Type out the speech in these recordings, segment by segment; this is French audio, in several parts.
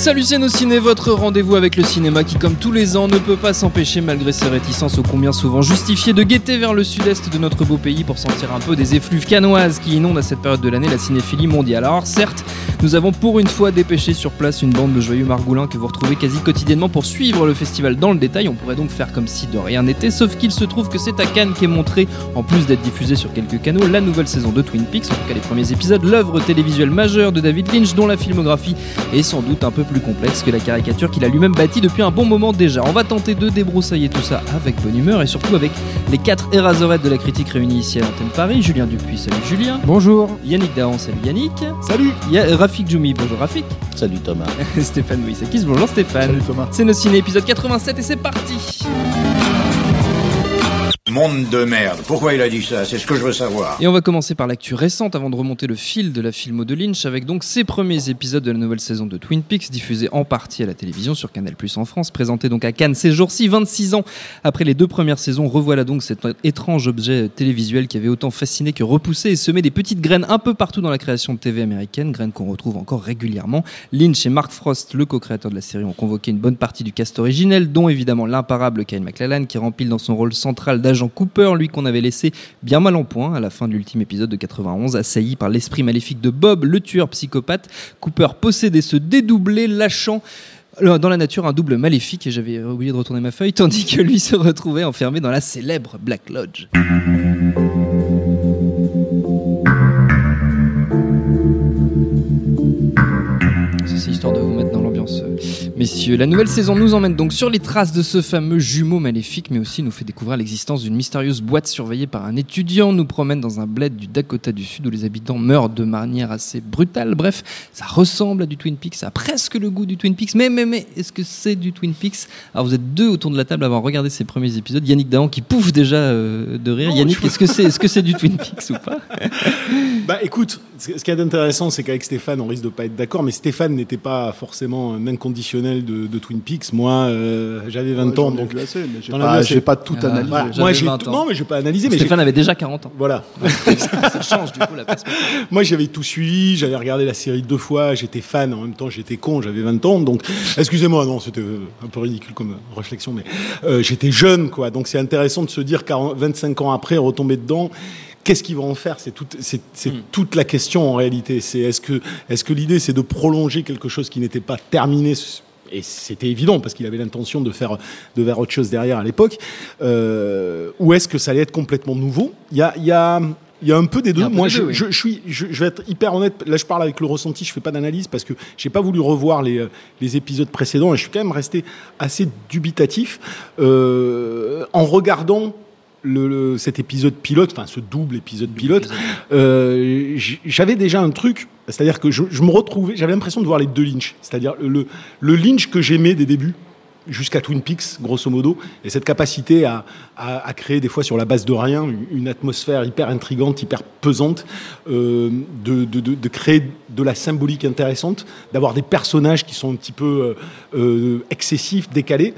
Salut nos ciné, votre rendez-vous avec le cinéma qui comme tous les ans ne peut pas s'empêcher malgré ses réticences ô combien souvent justifiées de guetter vers le sud-est de notre beau pays pour sentir un peu des effluves canoises qui inondent à cette période de l'année la cinéphilie mondiale. Alors certes, nous avons pour une fois dépêché sur place une bande de joyeux margoulins que vous retrouvez quasi quotidiennement pour suivre le festival dans le détail. On pourrait donc faire comme si de rien n'était, sauf qu'il se trouve que c'est à Cannes qu'est montré, en plus d'être diffusé sur quelques canaux, la nouvelle saison de Twin Peaks, en tout cas les premiers épisodes, l'œuvre télévisuelle majeure de David Lynch dont la filmographie est sans doute un peu plus complexe que la caricature qu'il a lui-même bâtie depuis un bon moment déjà. On va tenter de débroussailler tout ça avec bonne humeur et surtout avec les quatre Eraserheads de la critique réunis ici à l'antenne Paris. Julien Dupuis, salut Julien. Bonjour. Yannick Dahan, salut Yannick. Salut. Rafik Djoumi, bonjour Rafik. Salut Thomas. Stéphane Moïsakis, bonjour Stéphane. Salut Thomas. C'est nos ciné épisode 87 et c'est parti. Monde de merde. Pourquoi il a dit ça? C'est ce que je veux savoir. Et on va commencer par l'actu récente avant de remonter le fil de la filmo de Lynch avec donc ses premiers épisodes de la nouvelle saison de Twin Peaks diffusés en partie à la télévision sur Canal Plus en France, présenté donc à Cannes ces jours-ci, 26 ans après les deux premières saisons. Revoilà donc cet étrange objet télévisuel qui avait autant fasciné que repoussé et semé des petites graines un peu partout dans la création de TV américaine, graines qu'on retrouve encore régulièrement. Lynch et Mark Frost, le co-créateur de la série, ont convoqué une bonne partie du cast originel, dont évidemment l'imparable Kyle MacLachlan qui remplit dans son rôle central d'agent Cooper, lui qu'on avait laissé bien mal en point à la fin de l'ultime épisode de 91, assailli par l'esprit maléfique de Bob, le tueur psychopathe. Cooper possédait ce dédoublé, lâchant euh, dans la nature un double maléfique, et j'avais oublié de retourner ma feuille, tandis que lui se retrouvait enfermé dans la célèbre Black Lodge. Messieurs. La nouvelle saison nous emmène donc sur les traces de ce fameux jumeau maléfique, mais aussi nous fait découvrir l'existence d'une mystérieuse boîte surveillée par un étudiant, nous promène dans un bled du Dakota du Sud où les habitants meurent de manière assez brutale. Bref, ça ressemble à du Twin Peaks, ça a presque le goût du Twin Peaks, mais, mais, mais, est-ce que c'est du Twin Peaks? Alors vous êtes deux autour de la table à avoir regardé ces premiers épisodes. Yannick Dahan qui pouffe déjà euh, de rire. Yannick, est-ce que c'est est -ce c'est du Twin Peaks ou pas? Bah écoute, ce y a d'intéressant, c'est qu'avec Stéphane, on risque de pas être d'accord, mais Stéphane n'était pas forcément un inconditionnel de, de Twin Peaks. Moi, euh, j'avais 20 ans, donc. j'ai pas, pas tout Ah, analysé. Voilà. Moi, j'ai 20 tout- ans. non, mais j'ai pas analysé, mais Stéphane avait déjà 40 ans. voilà. ça change du coup la perspective. Moi, j'avais tout suivi, j'avais regardé la série deux fois, j'étais fan, en même temps, j'étais con, j'avais 20 ans, donc, excusez-moi, non, c'était euh, un peu ridicule comme réflexion, mais euh, j'étais jeune, quoi. Donc, c'est intéressant de se dire, 40 25 ans après, retomber dedans. Qu'est-ce qu'ils vont en faire? C'est toute, c'est, c'est toute la question en réalité. C'est est-ce que, est-ce que l'idée c'est de prolonger quelque chose qui n'était pas terminé? Et c'était évident parce qu'il avait l'intention de faire, de faire autre chose derrière à l'époque. Euh, ou est-ce que ça allait être complètement nouveau? Il y a, il y a, il y a un peu des deux. Moi, des je, deux, oui. je, je suis, je, je vais être hyper honnête. Là, je parle avec le ressenti. Je fais pas d'analyse parce que j'ai pas voulu revoir les, les épisodes précédents et je suis quand même resté assez dubitatif euh, en regardant. Le, le- cet épisode pilote, enfin ce double épisode pilote, euh, j'avais déjà un truc, c'est-à-dire que je, je me retrouvais, j'avais l'impression de voir les deux Lynch, c'est-à-dire le, le Lynch que j'aimais des débuts jusqu'à Twin Peaks, grosso modo, et cette capacité à, à- à créer des fois sur la base de rien une- atmosphère hyper intrigante, hyper pesante, euh, de, de- de- de créer de la symbolique intéressante, d'avoir des personnages qui sont un petit peu euh, excessifs, décalés.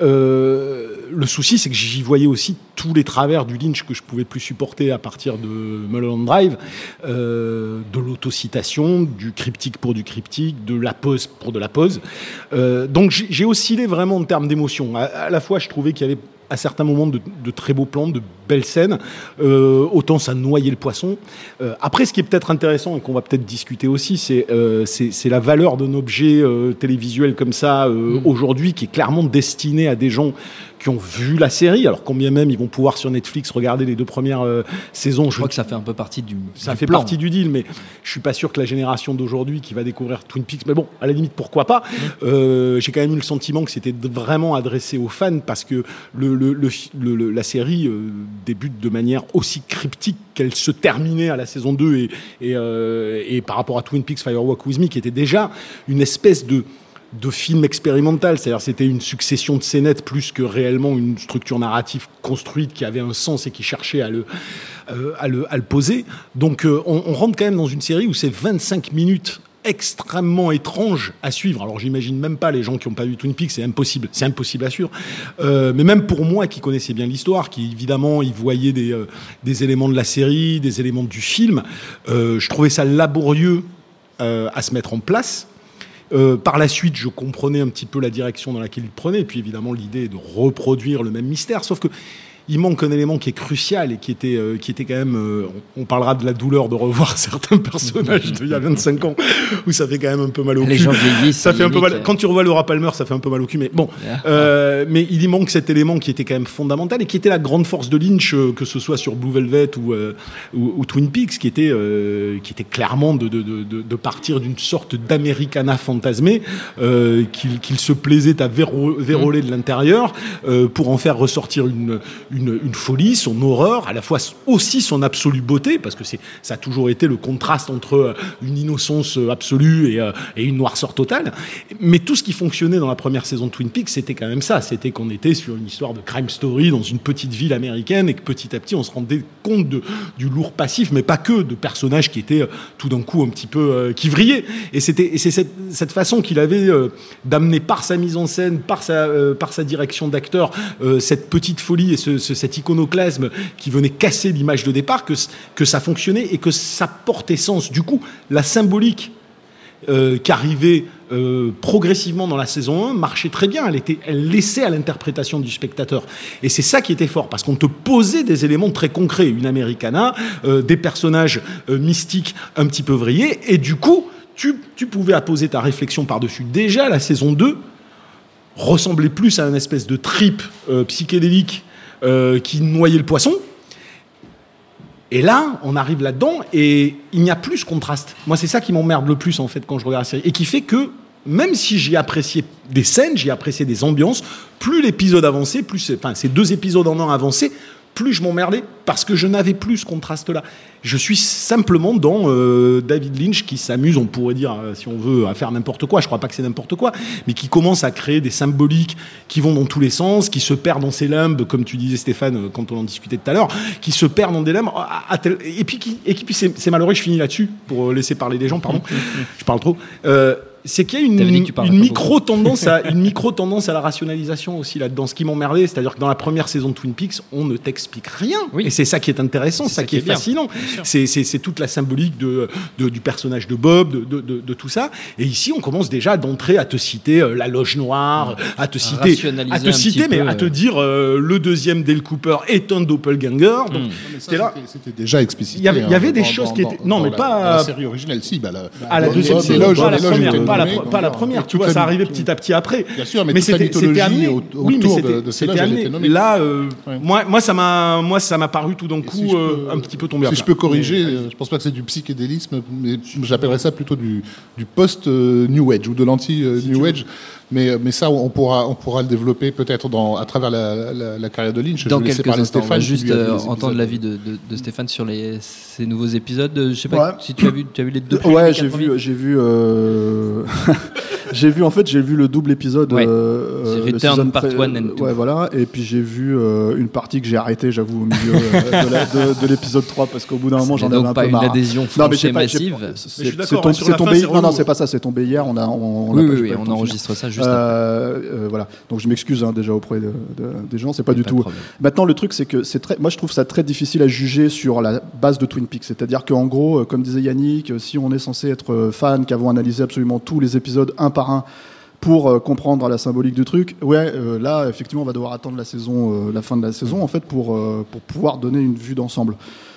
Euh, le souci, c'est que j'y voyais aussi tous les travers du Lynch que je pouvais plus supporter à partir de Mulholland Drive, euh, de l'autocitation, du cryptique pour du cryptique, de la pause pour de la pause. Euh, donc j'ai oscillé vraiment en termes d'émotion. À, à la fois, je trouvais qu'il y avait à certains moments de, de très beaux plans, de belles scènes. Euh, autant ça noyait le poisson. Euh, après, ce qui est peut-être intéressant et qu'on va peut-être discuter aussi, c'est euh, c'est la valeur d'un objet télévisuel comme ça euh, aujourd'hui, qui est clairement destiné à des gens qui ont vu la série. Alors combien même ils vont pouvoir sur Netflix regarder les deux premières saisons. Je crois que ça fait un peu partie du. Ça du fait plan. partie du deal, mais je suis pas sûr que la génération d'aujourd'hui qui va découvrir Twin Peaks, mais bon, à la limite, pourquoi pas. Euh, J'ai quand même eu le sentiment que c'était vraiment adressé aux fans parce que le, la série euh, débute de manière aussi cryptique qu'elle se terminait à la saison 2 et, et, euh, et par rapport à Twin Peaks Firewalk With Me, qui était déjà une espèce de film expérimental, c'est-à-dire c'était une succession de scénettes plus que réellement une structure narrative construite qui avait un sens et qui cherchait à le, euh, poser. Donc on, on rentre quand même dans une série où c'est 25 minutes extrêmement étranges à suivre. Alors j'imagine même pas les gens qui n'ont pas vu Twin Peaks, c'est impossible, c'est impossible à suivre. Euh, mais même pour moi qui connaissais bien l'histoire, qui évidemment y voyait des, euh, éléments de la série, des éléments du film, euh, je trouvais ça laborieux à se mettre en place. Par la suite, je comprenais un petit peu la direction dans laquelle il prenait, et puis évidemment l'idée de reproduire le même mystère, sauf que il manque un élément qui est crucial et qui était, euh, qui était quand même. euh, on, on parlera de la douleur de revoir certains personnages d'il y a 25 ans, où ça fait quand même un peu mal au Les cul. gens vieillissent. Ça fait un peu mal. Quand tu revois Laura Palmer, ça fait un peu mal au cul. Mais bon. Euh, mais il y manque cet élément qui était quand même fondamental et qui était la grande force de Lynch, que ce soit sur Blue Velvet ou, ou, ou Twin Peaks, qui était, qui était clairement de, de, de, partir d'une sorte d'Americana fantasmé euh, qu'il qu'il se plaisait à véro- véroler de l'intérieur pour en faire ressortir une, une, une folie, son horreur, à la fois aussi son absolue beauté, parce que c'est ça a toujours été le contraste entre euh, une innocence euh, absolue et, euh, et une noirceur totale. Mais tout ce qui fonctionnait dans la première saison de Twin Peaks, c'était quand même ça. C'était qu'on était sur une histoire de crime story dans une petite ville américaine et que petit à petit on se rendait compte du lourd passif, mais pas que, de personnages qui étaient tout d'un coup un petit peu euh, qui vrillaient. Et c'était c'est cette, façon qu'il avait d'amener par sa mise en scène, par sa par sa direction d'acteur, cette petite folie et ce, ce- cet iconoclasme qui venait casser l'image de départ, que que ça fonctionnait et que ça portait sens. Du coup, la symbolique euh, qui arrivait euh, progressivement dans la saison 1 marchait très bien. Elle, était, elle laissait à l'interprétation du spectateur. Et c'est ça qui était fort, parce qu'on te posait des éléments très concrets. Une Americana, euh, des personnages mystiques un petit peu vrillés, et du coup, tu, tu pouvais apposer ta réflexion par-dessus. Déjà, la saison 2 ressemblait plus à un espèce de trip psychédélique euh, qui noyait le poisson. Et là, on arrive là-dedans et il n'y a plus ce contraste. Moi, c'est ça qui m'emmerde le plus en fait quand je regarde la série et qui fait que même si j'ai apprécié des scènes, j'ai apprécié des ambiances, plus l'épisode avançait, plus enfin ces deux épisodes en un avançaient, plus je m'emmerdais parce que je n'avais plus ce contraste-là. Je suis simplement dans euh, David Lynch qui s'amuse, on pourrait dire, euh, si on veut, à faire n'importe quoi. Je crois pas que c'est n'importe quoi, mais qui commence à créer des symboliques qui vont dans tous les sens, qui se perdent dans ses limbes, comme tu disais Stéphane euh, quand on en discutait tout à l'heure, qui se perdent dans des limbes. à- à tel- et puis, qui, et c'est malheureux, je finis là-dessus pour laisser parler les gens, pardon. je parle trop. Euh, c'est qu'il y a une, que tu parlais une pas micro tendance à une micro tendance à la rationalisation aussi là-dedans. Ce qui m'emmerdait, c'est-à-dire que dans la première saison de Twin Peaks, on ne t'explique rien. Oui. Et c'est ça qui est intéressant, ça, qui est, bien, fascinant. C'est c'est- c'est toute la symbolique de, de- du personnage de Bob, de, de- de- de tout ça. Et ici, on commence déjà d'entrer à te citer euh, la loge noire, à te citer, à te citer, mais peu, à te euh. dire euh, le deuxième Dale Cooper est un doppelganger. Donc, t'es là. c'était- déjà explicité. Il y avait- y hein, avait des dans- choses dans- qui dans- étaient- non, mais la- pas- dans la série originelle, si. Bah, la, à la deuxième saison, Loge, pas la première, pas la, Tu vois, ça arrivait petit à petit après. Bien sûr, mais c'était amené. autour de- nommée. Là, euh, moi, moi, ça m'a, moi, ça m'a paru tout d'un coup euh, un petit peu tombé. Si je peux corriger, euh, je pense pas que c'est du psychédélisme, mais j'appellerais ça plutôt du, du post-New Age ou de l'anti-New Age. Mais, mais ça, on pourra, on pourra le développer peut-être dans- à travers la, la- la carrière de Lynch. Je Dans vais laisser quelques parler instants, on va Stéphane, juste euh, entendre l'avis de, de, de Stéphane sur les, ces nouveaux épisodes. Je sais pas Ouais. si tu as vu, tu as vu les deux. premiers, Ouais, j'ai vu, j'ai vu, euh, j'ai vu en fait, j'ai vu le double épisode. Ouais. euh, The le Return season Part pré- one and two. Ouais, voilà. Et puis j'ai vu euh, une partie que j'ai arrêtée, j'avoue, au milieu euh, de l'épisode 3 parce qu'au bout d'un moment, j'en avais un pas peu une marre. adhésion Non, mais massive. C'est suis c'est d'accord, tom- hein, c'est tombé. Non, non, c'est pas ça. C'est tombé hier. On a, on, Oui, oui, on enregistre ça juste après. euh, euh, voilà. Donc je m'excuse hein, déjà auprès de- de- des gens. C'est pas du tout. Maintenant, le truc, c'est que c'est très. Moi, je trouve ça très difficile à juger sur la base de Twin Peaks. C'est-à-dire qu'en gros, euh, comme disait Yannick, euh, si on est censé être euh, fan, qu'avons analysé absolument tous les épisodes un par un pour euh, comprendre la symbolique du truc. Ouais, euh, là, effectivement, on va devoir attendre la saison, euh, la fin de la saison, en fait, pour, pour pouvoir donner une vue d'ensemble.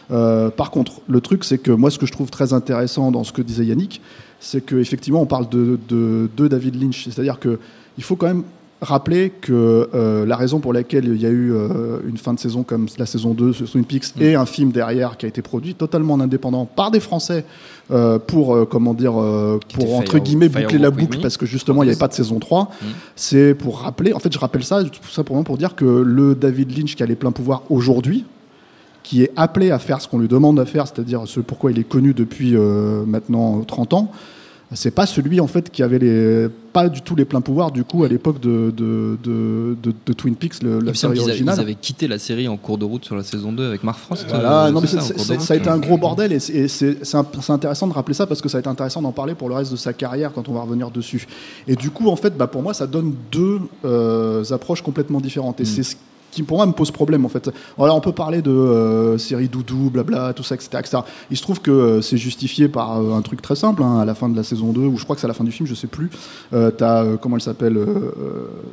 Par contre, le truc, c'est que moi, ce que je trouve très intéressant dans ce que disait Yannick, c'est qu'effectivement, on parle de, de, de David Lynch. C'est-à-dire que il faut quand même rappeler que euh, la raison pour laquelle il y a eu euh, une fin de saison comme la saison 2 sur Twin Peaks et un film derrière qui a été produit totalement en indépendant par des Français euh, pour comment dire pour entre Fire- guillemets boucler la boucle parce que justement il n'y avait pas de saison 3 c'est pour rappeler en fait je rappelle ça tout simplement pour dire que le David Lynch qui a les pleins pouvoirs aujourd'hui qui est appelé à faire ce qu'on lui demande à faire, c'est-à-dire ce pourquoi il est connu depuis maintenant 30 ans, c'est pas celui en fait qui avait les pas du tout les pleins pouvoirs du coup à l'époque de, de, de, de- de Twin Peaks, le- la série originale. ils avaient quitté la série en cours de route sur la saison 2 avec Mark Frost. Voilà, euh, non, mais ça, route. a été un gros bordel et c'est- et intéressant de rappeler ça parce que ça a été intéressant d'en parler pour le reste de sa carrière quand on va revenir dessus. Et du coup, en fait, bah, pour moi, ça donne deux euh, approches complètement différentes. Et c'est ce qui, pour moi, me pose problème, en fait. Alors, on peut parler de euh, série doudou, blabla, tout ça, etc. etc. Il se trouve que euh, c'est justifié par euh, un truc très simple, hein, à la fin de la saison 2, ou je crois que c'est à la fin du film, je sais plus. T'as, comment elle s'appelle,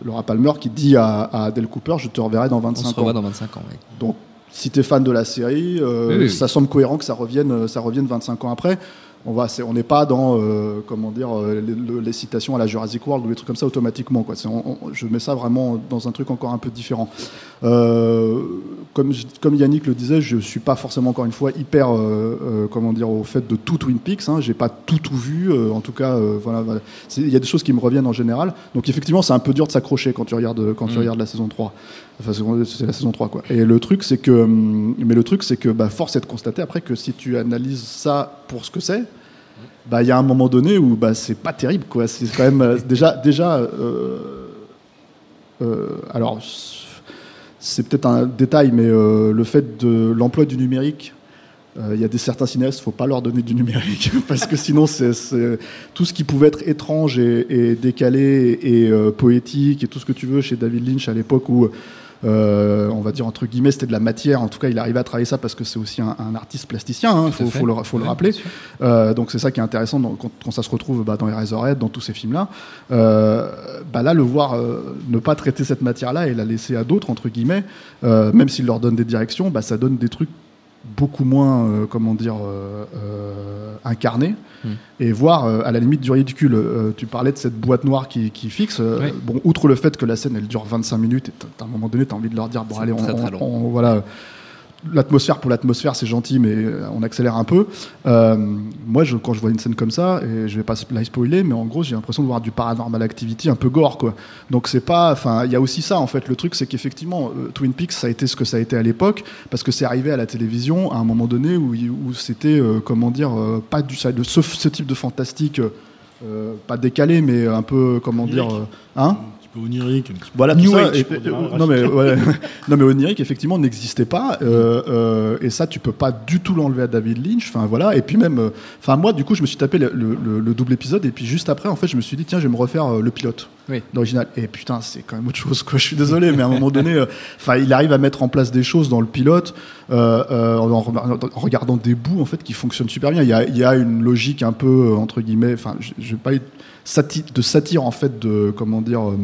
Laura Palmer, qui dit à, à Adele Cooper, je te reverrai dans On 25 se ans. revoit dans 25 ans. ouais. Donc, si tu es fan de la série, Oui, oui, oui. ça semble cohérent que ça revienne, ça revienne 25 ans après. On va, c'est- on n'est pas dans, euh, comment dire, euh, les, le- les citations à la Jurassic World ou des trucs comme ça automatiquement. Quoi. C'est- on- on- je mets ça vraiment dans un truc encore un peu différent. Euh, comme, Yannick le disait, je suis pas forcément encore une fois hyper, euh, comment dire, au fait de tout Twin Peaks. Hein. J'ai pas tout tout vu. en tout cas, voilà. Il y a des choses qui me reviennent en général. Donc effectivement, c'est un peu dur de s'accrocher quand tu regardes, quand tu Mm. regardes la saison 3. Enfin, c'est- la saison 3, quoi. Et le truc, c'est que, hum, mais le truc, c'est que, bah, force est de constater après que si tu analyses ça pour ce que c'est, bah, il y a un moment donné où, bah, c'est pas terrible, quoi. C'est quand même, euh, déjà, déjà, euh, euh, alors, c'est peut-être un détail, mais euh, le fait de l'emploi du numérique, euh, il y a des certains cinéastes, faut pas leur donner du numérique parce que sinon c'est tout ce qui pouvait être étrange et, et décalé et euh, poétique et tout ce que tu veux chez David Lynch à l'époque où euh, on va dire entre guillemets c'était de la matière. En tout cas, il arrivait à travailler ça parce que c'est aussi un, un artiste plasticien. Hein, Tout à faut, le, faut le Ouais, rappeler. Euh, donc c'est ça qui est intéressant dans- quand, quand ça se retrouve bah, dans Eraserhead, dans tous ces films-là. Euh, bah là, le voir ne pas traiter cette matière-là et la laisser à d'autres entre guillemets, même s'il leur donne des directions, bah, ça donne des trucs beaucoup moins, euh, comment dire, euh, euh, incarnés Mm. et voir euh, à la limite du ridicule. Euh, tu parlais de cette boîte noire qui, qui fixe. Ouais. Bon, outre le fait que la scène elle dure 25 minutes et à un moment donné, tu as envie de leur dire bon allez, on, on- on- voilà. L'atmosphère pour l'atmosphère, c'est gentil, mais euh, on accélère un peu. Euh, moi, je, quand je vois une scène comme ça, et je vais pas la spoiler, mais en gros, j'ai l'impression de voir du paranormal activity un peu gore, quoi. Donc c'est pas, enfin, il y a aussi ça en fait. Le truc, c'est qu'effectivement, euh, Twin Peaks, ça a été ce que ça a été à l'époque, parce que c'est arrivé à la télévision à un moment donné où, c'était, euh, comment dire, pas du ça, de ce, ce type de fantastique, pas décalé, mais un peu, comment dire, hein? Peu onirique. voilà, New ça, Age, et- euh, non, mais, ouais. non, mais Oniric, effectivement, n'existait pas. euh, euh, et ça, tu peux pas du tout l'enlever à David Lynch. Enfin, voilà. Et puis même, enfin, moi, du coup, je me suis tapé le, le- le- le double épisode. Et puis juste après, en fait, je me suis dit, tiens, je vais me refaire le pilote Oui. d'original. Et putain, c'est quand même autre chose, quoi. Je suis désolé, mais à un moment donné, euh, enfin, il arrive à mettre en place des choses dans le pilote, euh, en, regardant des bouts, en fait, qui fonctionnent super bien. Il y a, il y a une logique un peu, entre guillemets, enfin, je je vais pas sati- de satire, en fait, de, comment dire, euh,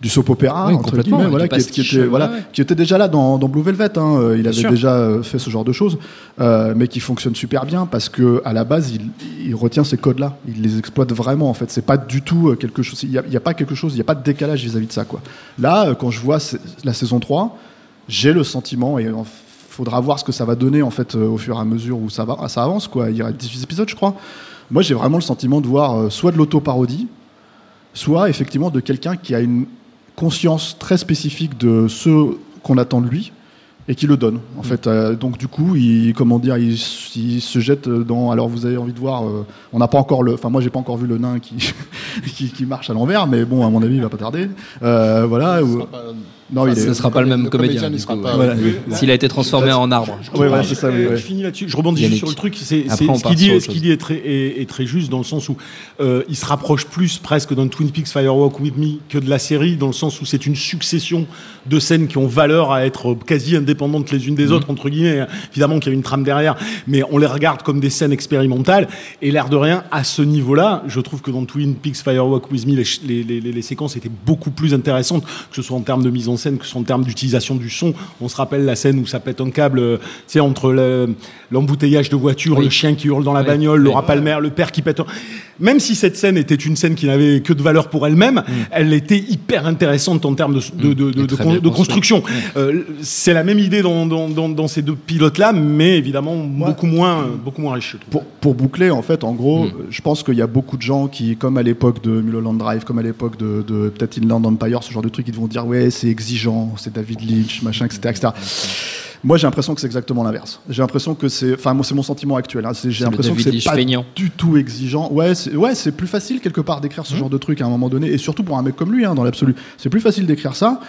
du soap opéra Oui, entre guillemets voilà qui, était voilà ouais. qui était déjà là dans, dans Blue Velvet hein. Euh, il avait sûr. déjà euh, fait ce genre de choses euh, mais qui fonctionne super bien parce que à la base il, il retient ces codes là il les exploite vraiment en fait c'est pas du tout quelque chose il y a, a pas quelque chose il y a pas de décalage vis-à-vis de ça quoi là quand je vois la saison 3 j'ai le sentiment et il faudra voir ce que ça va donner en fait euh, au fur et à mesure où ça va ça avance quoi il y aura 18 épisodes je crois moi j'ai vraiment le sentiment de voir euh, soit de l'auto-parodie soit effectivement de quelqu'un qui a une conscience très spécifique de ce qu'on attend de lui et qui le donne en fait. Euh, donc du coup il comment dire il, se jette dans alors vous avez envie de voir euh, on n'a pas encore le enfin moi j'ai pas encore vu le nain qui, qui qui marche à l'envers mais bon à mon avis il va pas tarder. Euh, voilà ou- pas- Non, il Ce ne sera pas le même le comédien. S'il a été transformé en arbre. Ouais, ouais, c'est ça, oui, ouais. Je finis là-dessus. Je rebondis Yannick. juste sur le truc. Ce qu'il dit, est, autre ce qu'il dit est très, est, est très juste dans le sens où euh, il se rapproche plus presque d'un Twin Peaks Firewalk with Me que de la série, dans le sens où c'est une succession de scènes qui ont valeur à être quasi indépendantes les unes des Mhm. autres, entre guillemets. Évidemment qu'il y a une trame derrière, mais on les regarde comme des scènes expérimentales. Et l'air de rien, à ce niveau-là, je trouve que dans Twin Peaks Firewalk with Me, les, ch- les, les- les- les séquences étaient beaucoup plus intéressantes, que ce soit en termes de mise en scène, que en termes d'utilisation du son. On se rappelle la scène où ça pète un câble, euh, tu sais, entre le- l'embouteillage de voitures, Oui. le chien qui hurle dans la Oui. bagnole, Oui. Laura Palmer, le père qui pète. un- Même si cette scène était une scène qui n'avait que de valeur pour elle-même, elle était hyper intéressante en termes de, de, de, de- Mm. Con- construction. Euh, c'est la même idée dans, dans, dans, dans ces deux pilotes-là, mais évidemment beaucoup moins, beaucoup moins riche. Pour, pour boucler, en fait, en gros, Mm. je pense qu'il y a beaucoup de gens qui, comme à l'époque de Mulholland Drive, comme à l'époque de, de peut-être Inland Empire, ce genre de trucs, ils vont dire ouais, c'est exigeant, c'est David Lynch, machin, etc. etc. Moi, j'ai l'impression que c'est exactement l'inverse. J'ai l'impression que c'est, enfin, moi, c'est mon sentiment actuel. hein. C'est- J'ai l'impression que c'est pas feignant. du tout exigeant. Ouais, c'est, ouais, c'est plus facile quelque part d'écrire ce genre de truc à un moment donné, et surtout pour un mec comme lui, hein, dans l'absolu. C'est plus facile d'écrire ça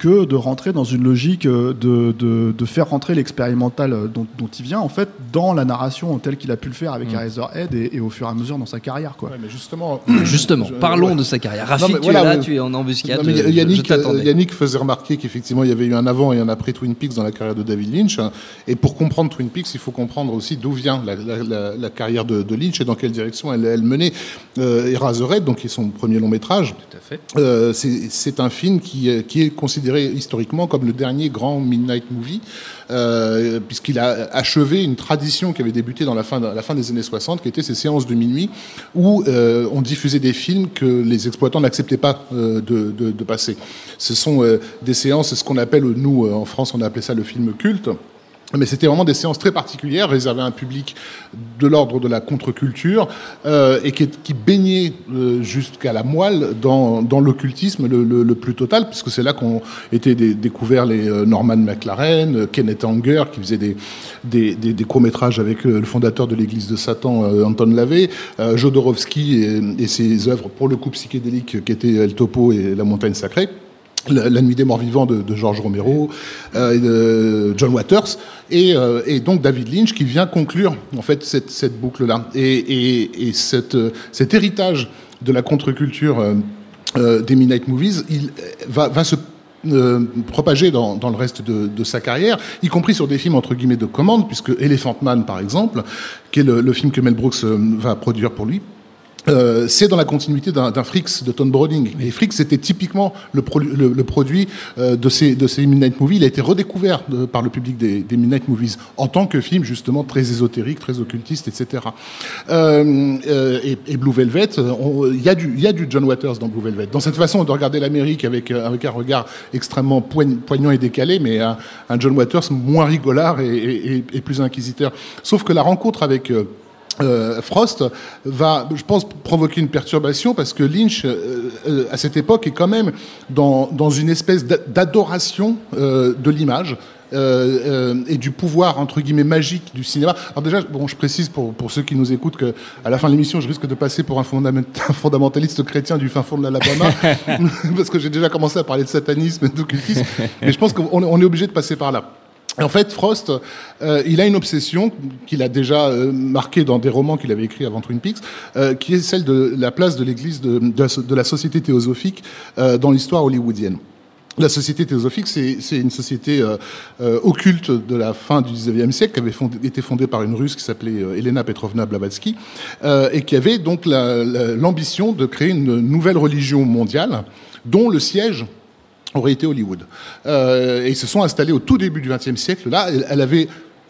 que de rentrer dans une logique euh, de, de, de faire rentrer l'expérimental euh, dont, dont il vient en fait dans la narration telle qu'il a pu le faire avec Eraserhead et, et au fur et à mesure dans sa carrière quoi. Ouais, mais justement, Justement, je- parlons ouais. de sa carrière. Rafik, tu voilà, es là, mais- tu es en embuscade. Non, mais je- je- Yannick, je euh, Yannick faisait remarquer qu'effectivement il y avait eu un avant et un après Twin Peaks dans la carrière de David Lynch. hein. Et pour comprendre Twin Peaks, il faut comprendre aussi d'où vient la, la- la- la carrière de, de Lynch et dans quelle direction elle, elle menait. Euh, Eraserhead, donc qui est son premier long métrage, Tout à fait. euh, c'est un film qui, euh, qui est considéré historiquement comme le dernier grand midnight movie, euh, puisqu'il a achevé une tradition qui avait débuté dans la fin, la fin des années 60, qui était ces séances de minuit où euh, on diffusait des films que les exploitants n'acceptaient pas euh, de, de- passer. Ce sont des séances, ce qu'on appelle, nous en France, on a appelé ça le film culte. Mais c'était vraiment des séances très particulières, réservées à un public de l'ordre de la contre-culture, euh, et qui, baignait euh, jusqu'à la moelle dans, l'occultisme le, plus total, puisque c'est là qu'ont été dé- découverts les euh, Norman McLaren, euh, Kenneth Anger, qui faisait des, des, des- des courts-métrages avec le fondateur de l'Église de Satan, Anton Lavey, euh, Jodorowsky et, et ses œuvres pour le coup psychédélique qui étaient El Topo et La Montagne Sacrée. La, Nuit des Morts Vivants de, George Romero, euh, de John Waters, et, euh, et donc David Lynch qui vient conclure en fait cette, cette boucle-là. Et, euh, cet héritage de la contre-culture des Midnight Movies, va, se euh, propager dans, le reste de, sa carrière, y compris sur des films entre guillemets de commande, puisque Elephant Man par exemple, qui est le, film que Mel Brooks va produire pour lui, euh, c'est dans la continuité d'un Fricks de Tom Browning. Et Fricks c'était typiquement le, pro- le, le produit euh, de ces de ces Midnight Movies. Il a été redécouvert de- par le public des, des Midnight Movies en tant que film justement très ésotérique, très occultiste, etc. Euh, euh, et, et Blue Velvet, euh, il y a du y a du John Waters dans Blue Velvet. Dans cette façon de regarder l'Amérique avec euh, avec un regard extrêmement poign- poignant et décalé, mais un, un John Waters moins rigolard et, et- et- et plus inquisiteur. Sauf que la rencontre avec euh, Frost va, je pense, provoquer une perturbation parce que Lynch, euh, euh, à cette époque, est quand même dans, dans une espèce d'a- d'adoration euh, de l'image. euh, euh, et du pouvoir entre guillemets magique du cinéma. Alors déjà, bon, je précise pour, pour ceux qui nous écoutent que à la fin de l'émission, je risque de passer pour un, fondament- un fondamentaliste chrétien du fin fond de l'Alabama, parce que j'ai déjà commencé à parler de satanisme et d'occultisme. Mais je pense qu'on on est obligé de passer par là. En fait, Frost, euh, il a une obsession qu'il a déjà euh, marquée dans des romans qu'il avait écrits avant Twin Peaks, euh, qui est celle de la place de l'Église de, la société théosophique euh, dans l'histoire hollywoodienne. La société théosophique, c'est une société euh, euh, occulte de la fin du 19e siècle, qui avait été fondée par une Russe qui s'appelait Elena Petrovna Blavatsky, et qui avait donc la- la- l'ambition de créer une nouvelle religion mondiale, dont le siège aurait été Hollywood. Euh, et ils se sont installés au tout début du XXe siècle. Là, elle, avait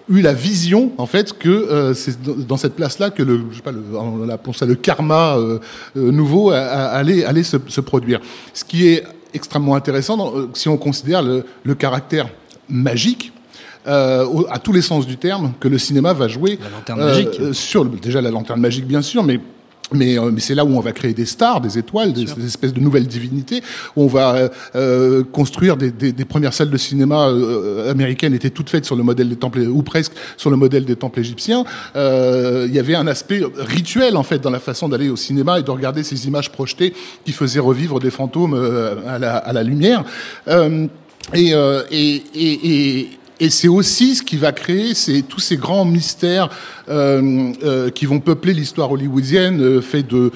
eu la vision, en fait, que euh, c'est dans- cette place-là que le, je sais pas, le, on appelle ça le karma euh, euh, nouveau allait, allait se, se produire. Ce qui est extrêmement intéressant dans- euh, si on considère le, le caractère magique. euh, à tous les sens du terme, que le cinéma va jouer La lanterne magique. euh, sur déjà la lanterne magique bien sûr, mais mais, euh, mais c'est là où on va créer des stars, des étoiles, des, des espèces de nouvelles divinités. Où on va euh, euh, construire des, des, des premières salles de cinéma euh, américaines étaient toutes faites sur le modèle des temples ou presque sur le modèle des temples égyptiens. Euh, Il y avait un aspect rituel en fait dans la façon d'aller au cinéma et de regarder ces images projetées qui faisaient revivre des fantômes euh, à, la, à la lumière. Euh, Et, euh, et, et, et, et c'est aussi ce qui va créer tous ces grands mystères euh, euh, qui vont peupler l'histoire hollywoodienne, euh, fait de,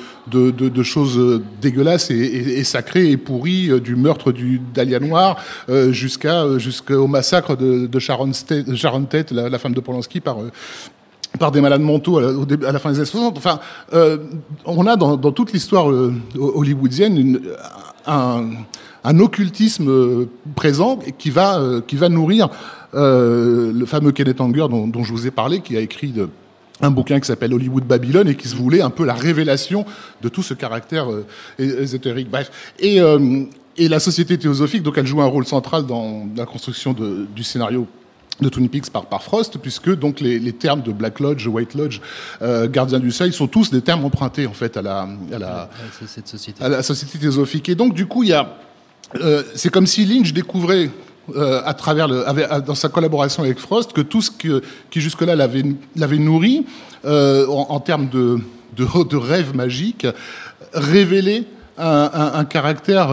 choses dégueulasses et, sacrées et pourries, euh, du meurtre du Dahlia Noir jusqu'au massacre de, Sharon, Tate, la, femme de Polanski, par des malades mentaux à la, à la fin des années 60. Enfin, on a dans, toute l'histoire hollywoodienne un, un, occultisme présent qui va, euh, qui va nourrir euh, le fameux Kenneth Anger dont, dont, je vous ai parlé, qui a écrit de, un bouquin qui s'appelle Hollywood Babylon et qui se voulait un peu la révélation de tout ce caractère euh, ésotérique. Bref. Et, euh, et la société théosophique, donc elle joue un rôle central dans la construction de, du scénario de Twin Peaks par, par Frost, puisque donc les, les termes de Black Lodge, White Lodge, euh, Gardien du Seuil sont tous des termes empruntés en fait à la, à la, cette société. à la société théosophique. Et donc du coup, il y a, euh, c'est comme si Lynch découvrait euh, à travers dans sa collaboration avec Frost que tout ce qui jusque-là l'avait, nourri euh, en, termes de, de, de rêves magiques révélait un, caractère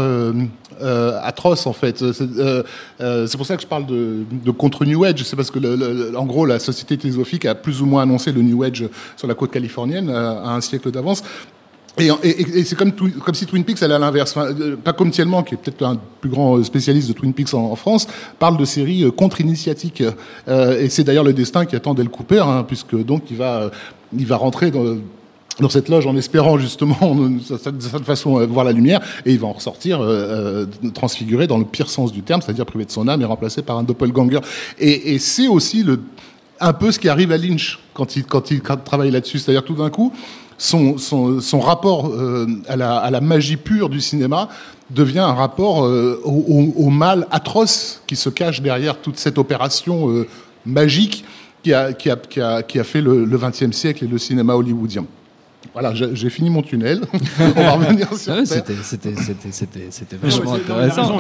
atroce en fait. C'est pour ça que je parle de, contre New Age. C'est parce que, en gros, la société théosophique a plus ou moins annoncé le New Age sur la côte californienne à un siècle d'avance. Et, c'est comme, si Twin Peaks allait à l'inverse. Enfin, comme Tielman, qui est peut-être un plus grand spécialiste de Twin Peaks en, France, parle de séries contre-initiatiques. Euh, et c'est d'ailleurs le destin qui attend Del Cooper, hein, puisque donc il va, il va rentrer dans cette loge en espérant justement de cette façon euh, voir la lumière et il va en ressortir euh, transfiguré dans le pire sens du terme, c'est-à-dire privé de son âme et remplacé par un doppelganger. Et, c'est aussi un peu ce qui arrive à Lynch quand il travaille là-dessus, c'est-à-dire tout d'un coup, son, son, son rapport euh, à, la, à, la, magie pure du cinéma devient un rapport euh, au, mal atroce qui se cache derrière toute cette opération euh, magique qui a, qui, a, qui, a, qui a fait le XXe siècle et le cinéma hollywoodien. Voilà, j'ai fini mon tunnel. On va revenir sur ouais, C'était vachement intéressant.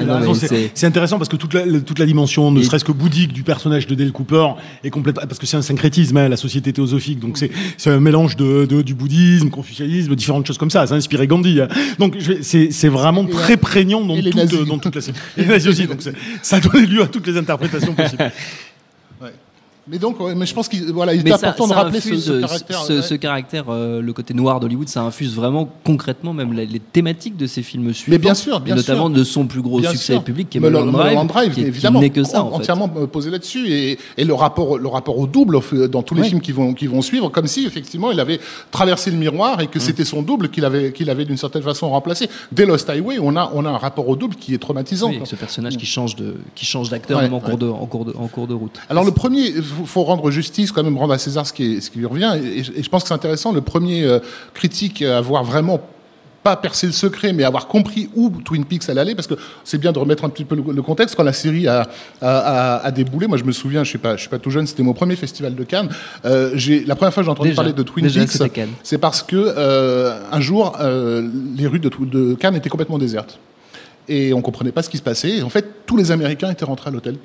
C'est intéressant parce que toute la, toute la dimension, ne serait-ce que bouddhique du personnage de Dale Cooper est complète parce que c'est un syncrétisme, hein, la société théosophique. Donc c'est un mélange de, de, du bouddhisme, confucianisme, différentes choses comme ça. Ça a inspiré Gandhi. Hein. Donc c'est vraiment et très prégnant dans, toute, dans toute la. Et les nazis aussi. Donc ça a donné lieu à toutes les interprétations possibles. Mais donc, mais je pense qu'il voilà, il est important de rappeler ce, ce, caractère. Ce, caractère euh, le côté noir d'Hollywood, ça infuse vraiment concrètement même les, les thématiques de ces films suivants. Mais bien sûr, bien notamment sûr. de son plus gros bien succès sûr. public, qui est Mulholland Drive, Drive, qui, évidemment, n'est que ça, en entièrement fait. posé là-dessus, et, et, le rapport, le rapport au double dans tous les ouais. films qui vont, qui vont suivre, comme si effectivement il avait traversé le miroir et que mmh. c'était son double qu'il avait, qu'il avait d'une certaine façon remplacé. Dès Lost Highway, on a, on a un rapport au double qui est traumatisant. Oui, ce personnage qui change de, qui change d'acteur même en cours de, en cours de, en cours de route. Alors le premier, faut rendre justice quand même rendre à César ce qui, est, ce qui lui revient. Et, et, je pense que c'est intéressant. Le premier euh, critique à avoir vraiment pas percé le secret, mais avoir compris où Twin Peaks allait aller, parce que c'est bien de remettre un petit peu le, contexte. Quand la série a, a, a, a, déboulé, moi je me souviens, je suis pas, je suis pas tout jeune, c'était mon premier festival de Cannes. Euh, j'ai la première fois que j'ai entendu parler de Twin déjà, Peaks, c'est parce que euh, un jour euh, les rues de, de Cannes étaient complètement désertes et on comprenait pas ce qui se passait. Et en fait, tous les Américains étaient rentrés à l'hôtel.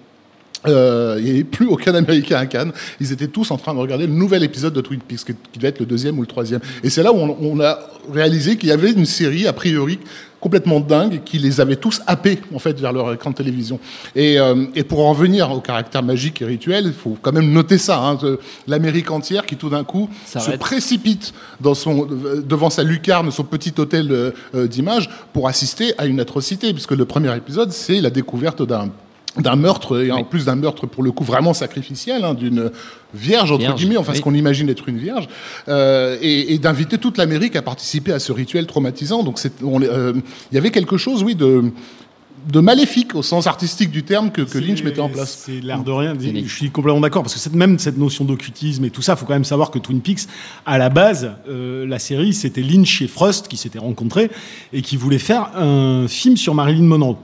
Euh, il n'y avait plus aucun Américain à Cannes. Ils étaient tous en train de regarder le nouvel épisode de Twin Peaks, qui devait être le deuxième ou le troisième. Et c'est là où on, on a réalisé qu'il y avait une série, a priori, complètement dingue, qui les avait tous happés, en fait, vers leur écran de télévision. Et, euh, et pour en venir au caractère magique et rituel, il faut quand même noter ça, hein, l'Amérique entière qui, tout d'un coup, se précipite dans son, devant sa lucarne, son petit hôtel euh, d'image, pour assister à une atrocité, puisque le premier épisode, c'est la découverte d'un d'un meurtre, et en oui. plus d'un meurtre pour le coup vraiment sacrificiel, hein, d'une vierge, entre vierge, guillemets, enfin oui. ce qu'on imagine être une vierge, euh, et, et d'inviter toute l'Amérique à participer à ce rituel traumatisant. Donc il euh, y avait quelque chose, oui, de de maléfique au sens artistique du terme que, que Lynch mettait en place. C'est l'air de rien. Je suis complètement d'accord parce que cette, même cette notion d'occultisme et tout ça, faut quand même savoir que Twin Peaks, à la base, euh, la série, c'était Lynch et Frost qui s'étaient rencontrés et qui voulaient faire un film sur Marilyn Monroe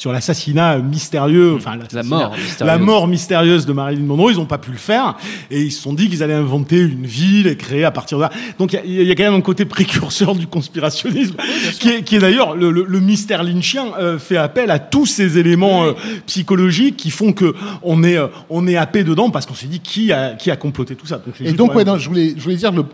sur l'assassinat mystérieux, enfin la mort, la mort mystérieuse de Marilyn Monroe. Ils n'ont pas pu le faire et ils se sont dit qu'ils allaient inventer une ville et créer à partir de là. Donc il y, y, a quand même un côté précurseur du conspirationnisme oui, qui est, qui est d'ailleurs le, le, le, mystère lynchien euh, fait appel à tous ces éléments euh, psychologiques qui font que on est euh, on est happé dedans parce qu'on s'est dit qui a qui a comploté tout ça. Donc, et donc ouais, non, je voulais je voulais dire le,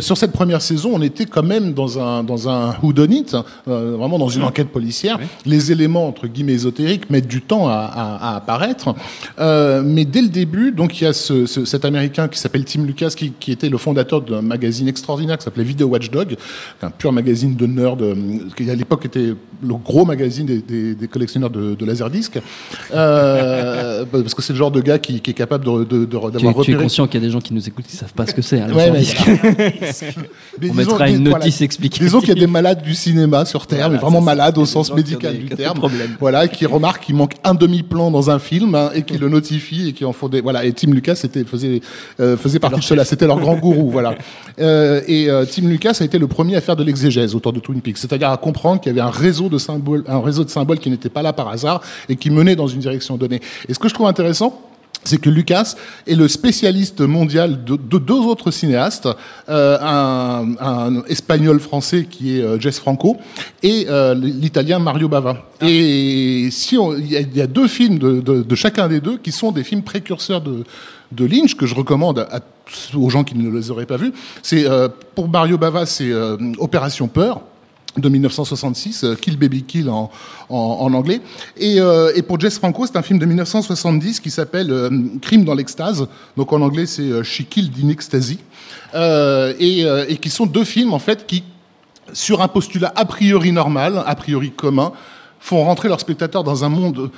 sur cette première saison, on était quand même dans un dans un whodunit, euh, vraiment dans une enquête policière. Les éléments entre guillemets ésotériques mettent du temps à, à- à apparaître. Euh, mais dès le début, donc il y a ce, ce- cet Américain qui s'appelle Tim Lucas, qui, qui était le fondateur d'un magazine extraordinaire qui s'appelait Video Watchdog, un pur magazine de nerd, euh, qui à l'époque était le gros magazine des, des- des collectionneurs de, de laserdiscs, euh, parce que c'est le genre de gars qui, qui est capable de- de- de- Tu, d'avoir tu es repéré conscient qu'il y a des gens qui nous écoutent qui savent pas ce que c'est. hein, Ouais, mais On disons- mettra une voilà. notice explicative. Disons qu'il y a des malades du cinéma sur Terre, Voilà, mais vraiment malades au sens médical du terme. problèmes. Voilà, qui remarquent qu'il manque un demi-plan dans un film hein, et qui le notifient et qui en font des. Voilà, et Tim Lucas était, faisait, euh, faisait partie de cela. C'était leur grand gourou. Voilà. Euh, et euh, Tim Lucas a été le premier à faire de l'exégèse autour de Twin Peaks, c'est-à-dire à comprendre qu'il y avait un réseau de symboles, un réseau de symboles qui n'était pas là par hasard et qui menait dans une direction donnée. Et ce que je trouve intéressant, c'est que Lucas est le spécialiste mondial de, de deux autres cinéastes, euh, un, un espagnol français qui est euh, Jess Franco et euh, l'italien Mario Bava. Et si il y, a- il y a deux films de, de- de chacun des deux qui sont des films précurseurs de, de Lynch que je recommande à- aux gens qui ne les auraient pas vus. C'est euh, pour Mario Bava, c'est Opération Peur de 1966, euh, Kill Baby Kill en, anglais. Et, euh, et pour Jess Franco, c'est un film de 1970 qui s'appelle euh, Crime dans l'extase. Donc en anglais, c'est She Killed in Ecstasy. Et qui sont deux films, en fait, qui, sur un postulat a priori normal, a priori commun, font rentrer leurs spectateurs dans un monde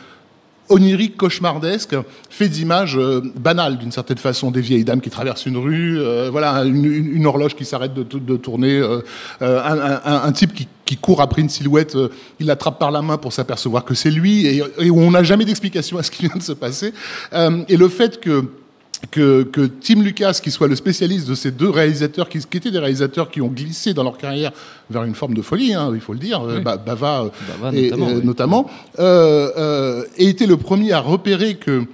onirique, cauchemardesque, fait d'images euh, banales d'une certaine façon, des vieilles dames qui traversent une rue, euh, voilà, une, horloge qui s'arrête de, tourner, euh, euh, un, type qui, court après une silhouette, il l'attrape par la main pour s'apercevoir que c'est lui, et, et on n'a jamais d'explication à ce qui vient de se passer. Et le fait que que, que Tim Lucas, qui soit le spécialiste de ces deux réalisateurs, qui, qui étaient des réalisateurs qui ont glissé dans leur carrière vers une forme de folie, hein, il faut le dire, euh, Ba- Bava, Bava, et, notamment, euh, oui. notamment, euh, euh, et était le premier à repérer que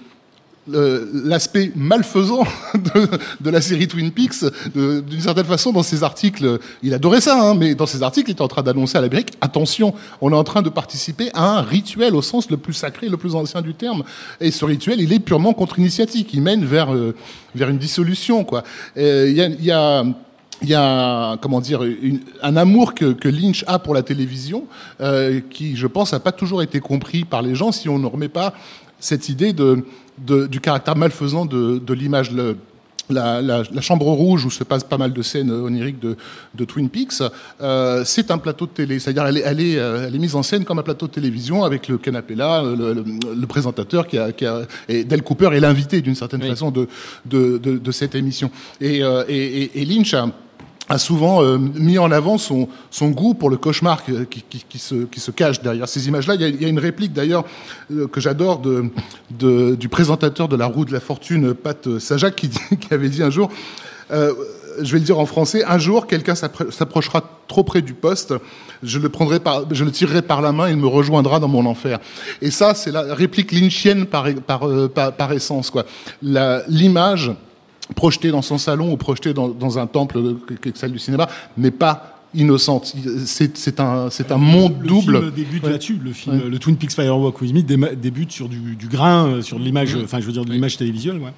l'aspect malfaisant de, de la série Twin Peaks, de- d'une certaine façon, dans ses articles, il adorait ça, hein, mais dans ses articles, il était en train d'annoncer à l'Amérique, attention, on est en train de participer à un rituel au sens le plus sacré, le plus ancien du terme. Et ce rituel, il est purement contre-initiatique, il mène vers, euh, vers une dissolution. quoi. Euh, Il y a... y a il y a comment dire une- un amour que, que Lynch a pour la télévision euh, qui, je pense, n'a pas toujours été compris par les gens si on ne remet pas cette idée de, de- du caractère malfaisant de, de l'image. La, la- la chambre rouge où se passent pas mal de scènes oniriques de, de Twin Peaks, euh, c'est un plateau de télé. C'est-à-dire, elle elle, euh, elle est mise en scène comme un plateau de télévision avec le canapé là, le, le- le présentateur qui a, qui a et Del Cooper est l'invité d'une certaine façon de, de, de, de cette émission. Et, euh, et, et- et Lynch a, a souvent euh, mis en avant son, son goût pour le cauchemar qui, qui, qui- se, qui se cache derrière ces images-là. Il il y a une réplique d'ailleurs euh, que j'adore de, de- du présentateur de La Roue de la Fortune, Pat qui, dit- qui avait dit un jour, euh, je vais le dire en français, un jour quelqu'un s'appro- s'approchera trop près du poste, je le prendrai par, je le tirerai par la main, il me rejoindra dans mon enfer. Et ça, c'est la réplique lynchienne par, par, euh, par, essence, L'image projetée dans son salon ou projetée dans, dans un temple celle du cinéma n'est pas innocente. C'est un, c'est un monde Le double. film débute là-dessus. Le film, le Twin Peaks Firewalk with Me débute sur du, du grain, euh, sur de l'image, enfin, je veux dire, de l'image télévisuelle, ouais.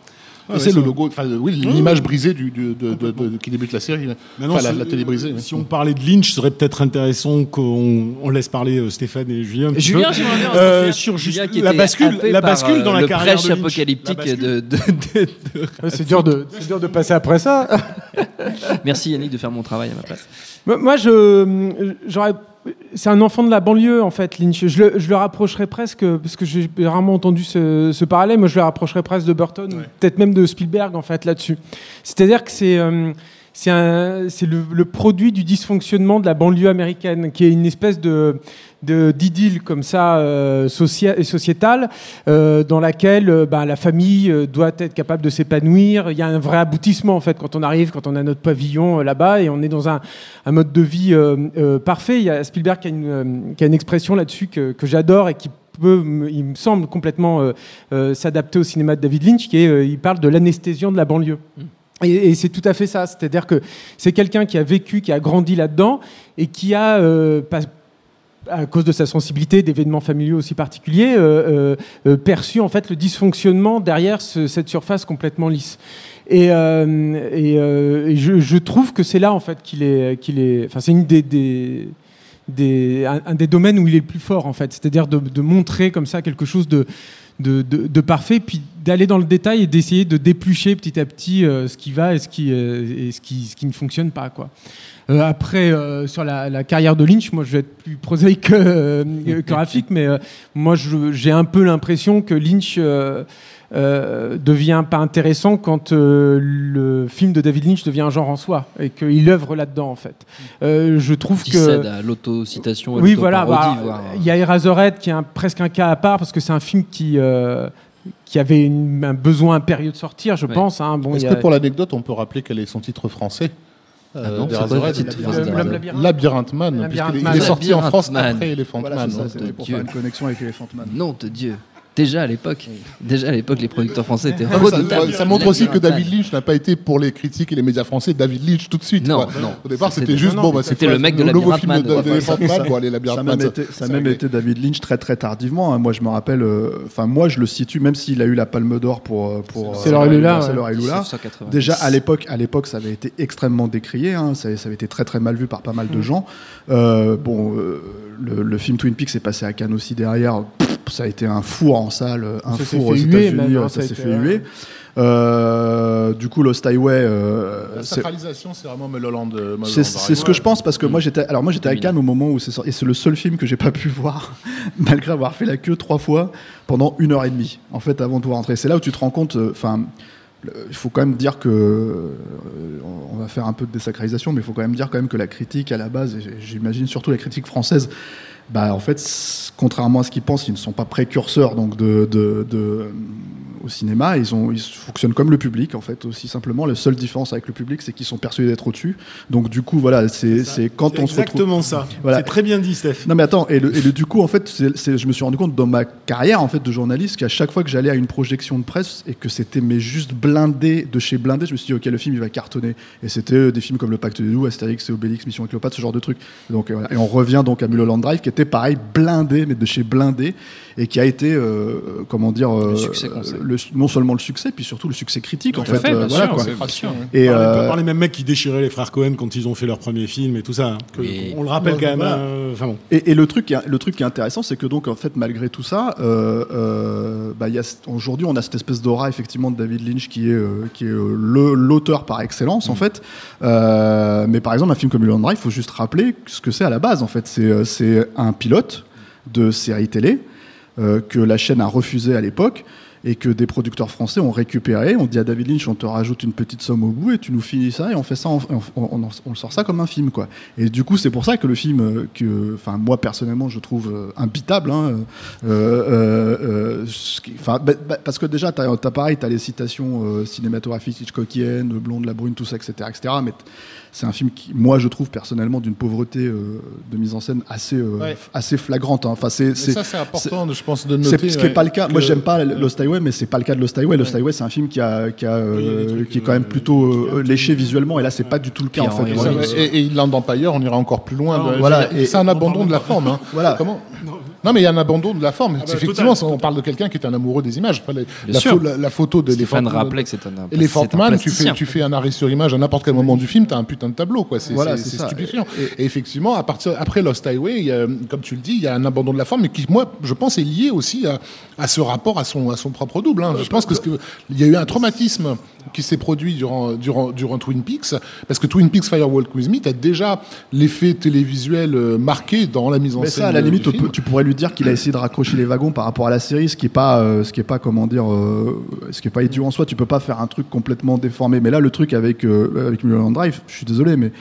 Et c'est le logo, enfin oui, l'image brisée du, du- de, de- de- qui débute la série, la, télé brisée. Si on parlait de Lynch, ce serait peut-être intéressant qu'on on laisse parler euh, Stéphane et Julien. un petit Julien, peu. j'aimerais bien Euh, sur juste Julien qui la bascule, happé la bascule dans euh, la carrière de prêche Lynch. apocalyptique de, de- de- de- Ouais, C'est dur, de, c'est dur de passer après ça. Merci Yannick de faire mon travail à ma place. Moi, moi, je, j'aurais, c'est un enfant de la banlieue en fait, Lynch. Je le, je le rapprocherais presque, parce que j'ai rarement entendu ce, ce parallèle. Moi, je le rapprocherais presque de Burton, peut-être même de Spielberg en fait là-dessus. C'est-à-dire que c'est euh, c'est le, produit du dysfonctionnement de la banlieue américaine, qui est une espèce de d'idylle comme ça euh, sociétale euh, dans laquelle euh, bah, la famille euh, doit être capable de s'épanouir. Il y a un vrai aboutissement en fait quand on arrive, quand on a notre pavillon là-bas et on est dans un, mode de vie parfait. Il y a Spielberg qui a une, expression là-dessus que, j'adore et qui peut, il me semble complètement s'adapter au cinéma de David Lynch, qui est, il parle de l'anesthésion de la banlieue. Et, et c'est tout à fait ça, c'est-à-dire que c'est quelqu'un qui a vécu, qui a grandi là-dedans et qui a, euh, à cause de sa sensibilité, d'événements familiaux aussi particuliers, euh, euh, perçu en fait le dysfonctionnement derrière ce- cette surface complètement lisse. Et, je, trouve que c'est là en fait qu'il est, qu'il est. Enfin, c'est une des, des, un, des domaines où il est le plus fort en fait, c'est-à-dire de, de montrer comme ça quelque chose de, de, de, de parfait, puis d'aller dans le détail et d'essayer de déplucher petit à petit euh, ce qui va et ce qui, euh, et ce qui, ce qui ne fonctionne pas quoi. Euh, après, euh, sur la, la carrière de Lynch, moi je vais être plus prosaïque que, euh, que graphique, mais moi j'ai un peu l'impression que Lynch devient pas intéressant quand le film de David Lynch devient un genre en soi et qu'il œuvre là-dedans en fait. Je trouve Qui que cède à l'autocitation oui, voilà. bah, Il y a Eraserhead qui est un- presque un cas à part parce que c'est un film qui qui avait une- un besoin impérieux de sortir, je Ouais. pense. hein. Bon, Est-ce a- que pour l'anecdote, on peut rappeler quel est son titre français Ah euh, non, d'Eraserhead Labyrinthe Labyrinthe Man, Labyrinthe il est sorti en France Man. après Elephant Voilà, Man. nom c'était pour Dieu. faire une connexion avec Elephant Man. Nom de Dieu. Déjà à l'époque, déjà à l'époque, les producteurs français étaient ça, montre aussi que David Lynch n'a pas été pour les critiques et les médias français David Lynch tout de suite. Non, quoi. non. Au départ, C'était- juste non, bon, bah, c'était le mec de nouveau Labyrinthe film Man. de- Ouais, d'Elephant ça- Man. Bon, allez, Ça même ça été David Lynch très très tardivement. hein. Moi, je me rappelle. euh, Enfin, moi, je le situe, même s'il a eu la Palme d'Or pour euh, pour. C'est Lula. 1990. Déjà à l'époque, à l'époque, ça avait été extrêmement décrié. hein. Ça, ça avait été très très mal vu par pas mal Mm. de gens. Euh, bon, le, le film Twin Peaks est passé à Cannes aussi derrière. Pff, ça a été un four en salle, un Ça four aux États-Unis. ça s'est fait huer. Euh, du coup, Lost Highway, euh, La c'est- sacralisation, c'est vraiment Mulholland. euh, Mulholland c'est ce que je pense parce que moi j'étais alors moi j'étais à Cannes au moment où c'est sorti et c'est le seul film que j'ai pas pu voir malgré avoir fait la queue trois fois pendant une heure et demie en fait avant de pouvoir rentrer. C'est là où tu te rends compte. euh, Enfin, il faut quand même dire que euh, on va faire un peu de désacralisation, mais il faut quand même dire quand même que la critique à la base, et j'imagine surtout la critique française, bah en fait, contrairement à ce qu'ils pensent, ils ne sont pas précurseurs donc de, de- au cinéma. Ils ont ils fonctionnent comme le public en fait aussi simplement. La seule différence avec le public, c'est qu'ils sont persuadés d'être au-dessus. Donc du coup voilà, c'est c'est quand on se retrouve. exactement ça. Voilà. C'est très bien dit, Steph. Non mais attends, et le, et le- du coup en fait, c'est- c'est- je me suis rendu compte dans ma carrière en fait de journaliste qu'à chaque fois que j'allais à une projection de presse et que c'était mais juste blindé de chez blindé, je me suis dit ok le film il va cartonner. Et c'était euh, des films comme Le Pacte des Loups, Astérix et Obélix, Mission Cléopâtre, ce genre de trucs. Donc euh, voilà. et on revient donc à Mulholland Drive qui était pareil blindé mais de chez blindé et qui a été euh, comment dire euh, succès qu'on sait. Le- non seulement le succès puis surtout le succès critique en Tout à fait. fait, euh, bien voilà, sûr, quoi. hein. Et par, les, euh, par les mêmes mecs qui déchiraient les frères Cohen quand ils ont fait leur premier film et tout ça. hein. Que- Oui. On le rappelle quand même. voilà. hein. Enfin bon. Et, et le truc, qui est- le truc qui est intéressant, c'est que donc en fait, malgré tout ça, euh, euh, bah, il y a c- aujourd'hui, on a cette espèce d'aura effectivement de David Lynch qui est euh, qui est euh, le- l'auteur par excellence en fait. Euh, mais par exemple, un film comme Mulholland Drive, il faut juste rappeler ce que c'est à la base en fait. C'est euh, c'est un pilote de série télé euh, que la chaîne a refusé à l'époque et que des producteurs français ont récupéré. On dit à David Lynch, on te rajoute une petite somme au bout et tu nous finis ça et on fait ça, on, sort ça comme un film quoi. Et du coup, c'est pour ça que le film, euh, que, enfin moi personnellement, je trouve euh, imbitable. Hein, euh, euh, euh, bah, bah, parce que déjà, t'as as pareil, t'as les citations euh, cinématographiques Hitchcockiennes, le blond, la brune, tout ça, etc., etc. Mais c'est un film qui, moi, je trouve personnellement d'une pauvreté euh, de mise en scène assez, euh, Ouais. assez flagrante. hein. Enfin, c'est ça, c'est important, je pense, de c'est noter. ce qui n'est ouais, pas le cas. Moi, que- j'aime pas Lost Highway, mais c'est pas le cas de Lost Highway. Lost Highway, c'est un film qui a, qui a, euh, Oui, qui est quand même plutôt euh, léché visuellement. Et là, c'est pas du tout le cas en fait. et ouais, Et, et Inland Empire, on ira encore plus loin. Non, de- voilà, c'est et- un on abandon de la forme. hein. Voilà. Comment? Non, mais il y a un abandon de la forme. bah, C'est effectivement, total. on parle de quelqu'un qui est un amoureux des images. Enfin, la, sûr. la- la photo de Stéphane rappelait que c'est un, un Fortman, tu fais, plasticien. tu fais un arrêt sur image à n'importe quel moment du film, tu as un putain de tableau. quoi. C'est Voilà, stupéfiant. Et, effectivement, à partir, après Lost Highway, il y a, comme tu le dis, il y a un abandon de la forme, mais qui, moi, je pense, est lié aussi à, à ce rapport à son, à son propre double. hein. Je pense que il y a eu un traumatisme qui s'est produit durant, durant, durant Twin Peaks, parce que Twin Peaks Firewalk With Me, tu as déjà l'effet télévisuel euh, marqué dans la mise en Mais scène. ça, à la limite, tu pourrais dire qu'il a essayé de raccrocher les wagons par rapport à la série, ce qui est pas, euh, ce qui est pas, comment dire, euh, ce qui est pas idiot en soi. Tu peux pas faire un truc complètement déformé. Mais là, le truc avec euh, avec Mulholland Drive, je suis désolé, mais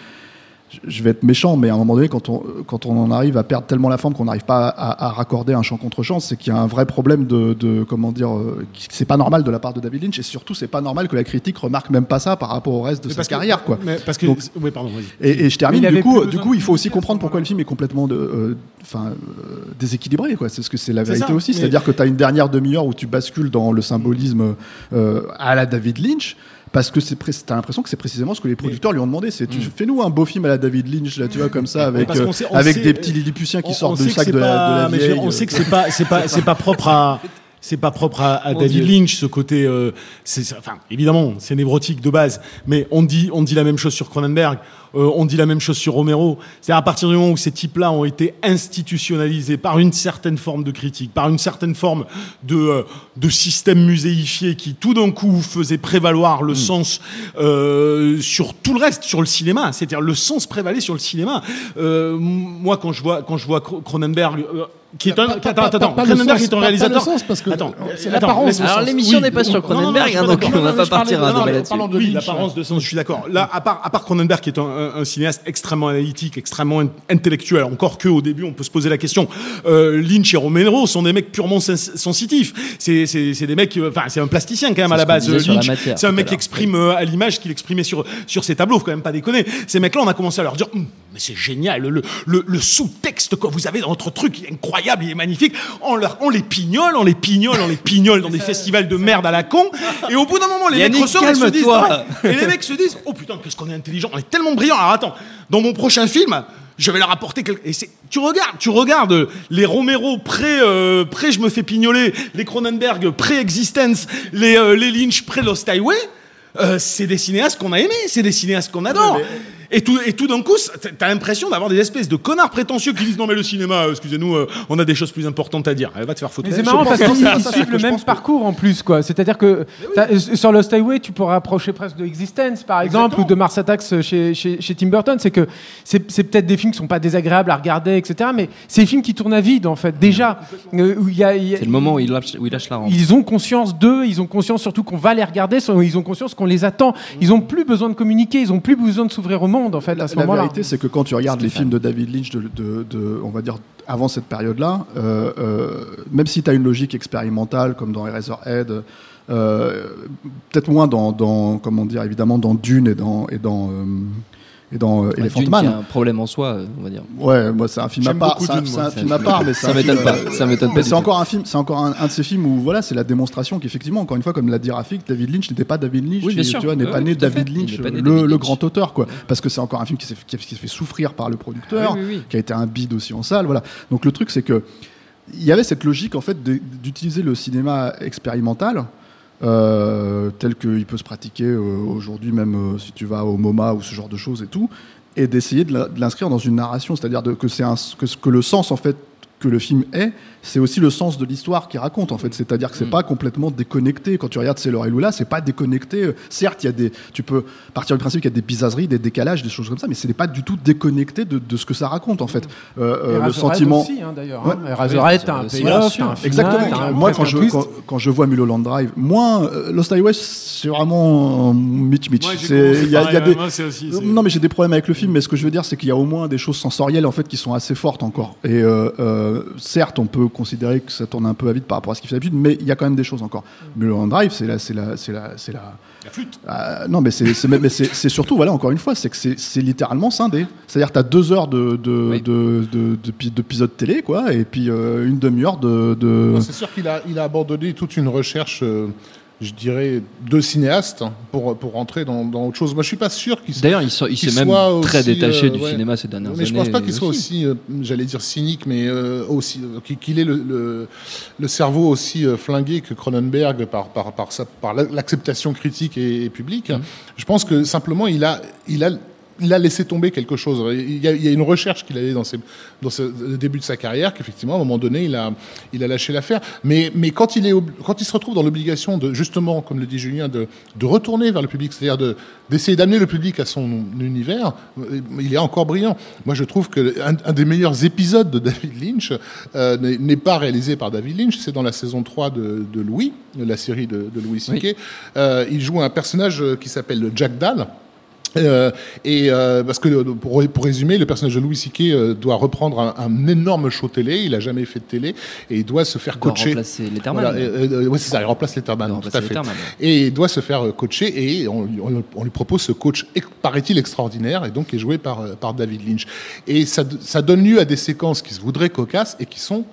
je- vais être méchant, mais à un moment donné, quand on, quand on en arrive à perdre tellement la forme qu'on n'arrive pas à, à raccorder un champ contre champ, c'est qu'il y a un vrai problème de, de comment dire, euh, c'est pas normal de la part de David Lynch, et surtout, c'est pas normal que la critique remarque même pas ça par rapport au reste de Mais sa que- carrière, quoi. Mais parce que. Donc- oui, pardon, vas-y. Et, et je termine. Du coup, du coup, il faut aussi comprendre pourquoi le film est complètement de, euh, enfin, euh, déséquilibré. Quoi. C'est ce que c'est la C'est vérité ça, aussi. mais- C'est-à-dire que tu as une dernière demi-heure où tu bascules dans le symbolisme euh, à la David Lynch. Parce que c'est pré- t'as l'impression que c'est précisément ce que les producteurs lui ont demandé. C'est tu fais-nous un beau film à la David Lynch là, tu vois comme ça avec euh, sait- avec sait- des petits lilliputiens qui On- sortent on du sac c'est de la, pas- de la vieille. dire, On euh. sait que c'est pas, c'est pas, c'est pas propre à. c'est pas propre à, David Dieu. Lynch ce côté euh, c'est- enfin évidemment c'est névrotique de base mais on dit on dit la même chose sur Cronenberg euh, on dit la même chose sur Romero. C'est à partir du moment où ces types-là ont été institutionnalisés par une certaine forme de critique par une certaine forme de euh, de système muséifié qui tout d'un coup faisait prévaloir le sens euh, sur tout le reste sur le cinéma. C'est-à-dire le sens prévalait sur le cinéma. Euh, moi quand je vois quand je vois Cro- Cronenberg euh, qui est un Pas- attends pas- attends Cronenberg sens, est un pas- pas le réalisateur. sens, parce que attends c'est l'apparence. Alors l'émission Oui, n'est pas sur non, non, non, Cronenberg, hein, donc on va non, pas partir à parlons de l'apparence de sens, je suis d'accord. Là, à part, à part Cronenberg, qui est un, un- un cinéaste extrêmement analytique, extrêmement in- intellectuel, encore que au début, on peut se poser la question. Euh, Lynch et Romero sont des mecs purement sens- sensitifs. C'est, des mecs, euh, enfin, c'est un plasticien quand même à la base. Lynch, c'est un mec qui exprime euh, à l'image qu'il exprimait sur sur ses tableaux. Faut quand même pas déconner. Ces mecs-là, on a commencé à leur dire, Hum, mais c'est génial, le, le, le sous-texte que vous avez dans votre truc, il est incroyable, il est magnifique. On, leur, on les pignole, on les pignole, on les pignole dans des festivals de merde à la con. Et au bout d'un moment, les Yannick, mecs ressortent et se disent, calme-toi. et les mecs se disent, oh putain, qu'est-ce qu'on est intelligent, on est tellement brillant. Alors attends, dans mon prochain film, je vais leur apporter quelque... Et c'est, tu regardes, tu regardes les Romero pré, euh, pré, je me fais pignoler, les Cronenberg pré-existence, les, euh, les Lynch pré-Lost Highway. Euh, c'est des cinéastes qu'on a aimés, c'est des cinéastes qu'on adore. Et tout, et tout d'un coup, t'as l'impression d'avoir des espèces de connards prétentieux qui disent non mais le cinéma, euh, excusez-nous, euh, on a des choses plus importantes à dire. Elle va te faire foutre. Mais c'est marrant parce qu'ils ils suivent que le même parcours en plus, quoi. C'est-à-dire que euh, sur Lost Highway, tu pourrais approcher presque de Existence, par exemple, ou de Mars Attacks chez, chez, chez Tim Burton. C'est que c'est c'est peut-être des films qui sont pas désagréables à regarder, etc. Mais c'est des films qui tournent à vide, en fait. Déjà, Euh, où il y a, il y a- C'est le moment où il lâche, où il lâche la rampe. ils ont conscience d'eux, ils ont conscience surtout qu'on va les regarder, ils ont conscience qu'on les attend. Ils ont plus besoin de communiquer, ils ont plus besoin de s'ouvrir au monde, en fait, à ce La vérité, c'est que quand tu regardes les films de David Lynch, de, de- de- on va dire avant cette période-là, euh, euh, même si tu as une logique expérimentale, comme dans Eraserhead, euh, peut-être moins dans, dans, comment dire, évidemment dans Dune et dans, et dans, euh, et dans euh, Elephant Dune, Man. qui a un problème en soi, euh, on va dire. Ouais, moi c'est un film à part. C'est un, film à part, mais c'est Ça m'étonne pas, euh, ça m'étonne pas c'est encore un film, c'est encore un, un de ces films où voilà, c'est la démonstration qu'effectivement, encore une fois, comme l'a dit Rafik, David Lynch n'était pas David Lynch, Oui, bien il- sûr. tu vois, n'est pas né David Lynch, n'est pas né le, David le Lynch. grand auteur, quoi, parce que c'est encore un film qui s'est fait, qui s'est fait souffrir par le producteur, qui a été un bide aussi en salle, voilà. Donc le truc, c'est que il y avait cette logique en fait d'utiliser le cinéma expérimental. Euh, tel qu'il peut se pratiquer euh, aujourd'hui, même euh, si tu vas au MoMA ou ce genre de choses et tout, et d'essayer de l'inscrire dans une narration, c'est-à-dire que un, que, que le sens en fait que le film est, c'est aussi le sens de l'histoire qu'il raconte en fait. C'est-à-dire que c'est Mm. pas complètement déconnecté. Quand tu regardes C'est et Lula, c'est pas déconnecté. Euh, Certes, il y a des, tu peux partir du principe qu'il y a des bizarreries, des décalages, des choses comme ça, mais ce n'est pas du tout déconnecté de, de ce que ça raconte en fait. Euh, euh, Et le Razorhead sentiment. aussi, hein, d'ailleurs. Ouais. Hein. Razorhead, t'as un payoff, Exactement. Moi, quand je, quand, quand je vois Mulholland Drive, moins euh, Lost Highway, c'est vraiment euh, Mitch Mitch. Moi, j'ai C'est- commencé Il y a, il y a pareil, des, moi, c'est aussi- c'est- non, mais j'ai des problèmes avec le film, mais ce que je veux dire, c'est qu'il y a au moins des choses sensorielles en fait qui sont assez fortes encore. Et euh, euh, certes, on peut considérer que ça tourne un peu à vide par rapport à ce qu'il fait d'habitude, mais il y a quand même des choses encore. Mulholland Drive, c'est la, c'est la, c'est la, c'est la. La flûte. Euh, non, mais c'est c'est- mais c'est- c'est surtout, voilà, encore une fois, c'est que c'est c'est littéralement scindé. C'est-à-dire, tu as deux heures de, de, Oui. de, télé, quoi, et puis euh, une demi-heure de. C'est sûr qu'il a, il a abandonné toute une recherche, euh, je dirais, de cinéaste hein, pour, pour rentrer dans, dans autre chose. Moi, je suis pas sûr qu'il D'ailleurs, il, so- il qu'il s'est même soit très aussi, détaché euh, du ouais. cinéma ces dernières Mais je années. pense pas qu'il soit aussi. euh, j'allais dire cynique, mais euh, aussi euh, qu'il- ait le, le, le cerveau aussi euh, flingué que Cronenberg par par par, par la- l'acceptation critique et, et publique. Mm. Je pense que simplement il a il a il a laissé tomber quelque chose. Il y a, il y a une recherche qu'il avait dans, ses, dans ce, le début de sa carrière, qu'effectivement, à un moment donné, il a, il a lâché l'affaire. Mais, mais quand, il est, quand il se retrouve dans l'obligation de, justement, comme le dit Julien, de, de retourner vers le public, c'est-à-dire de, d'essayer d'amener le public à son univers, euh, il est encore brillant. Moi, je trouve que un, un des meilleurs épisodes de David Lynch euh, n'est n'est pas réalisé par David Lynch, c'est dans la saison 3 de, de Louis, la série de, de Louis C.K. Euh, il joue un personnage euh, qui s'appelle Jack Dahl. Euh, et euh, parce que euh, pour, pour résumer, le personnage de Louis C.K. euh, doit reprendre un, un énorme show télé. Il a jamais fait de télé et il doit se faire Il doit coacher. remplacer Letterman. Voilà, euh, euh, ouais, c'est ça. Il remplace Letterman, Il tout à fait. Letterman, Et il doit se faire coacher et on, lui- on lui- on lui propose ce coach, paraît-il extraordinaire, et donc qui est joué par par David Lynch. Et ça, ça donne lieu à des séquences qui se voudraient cocasses et qui sont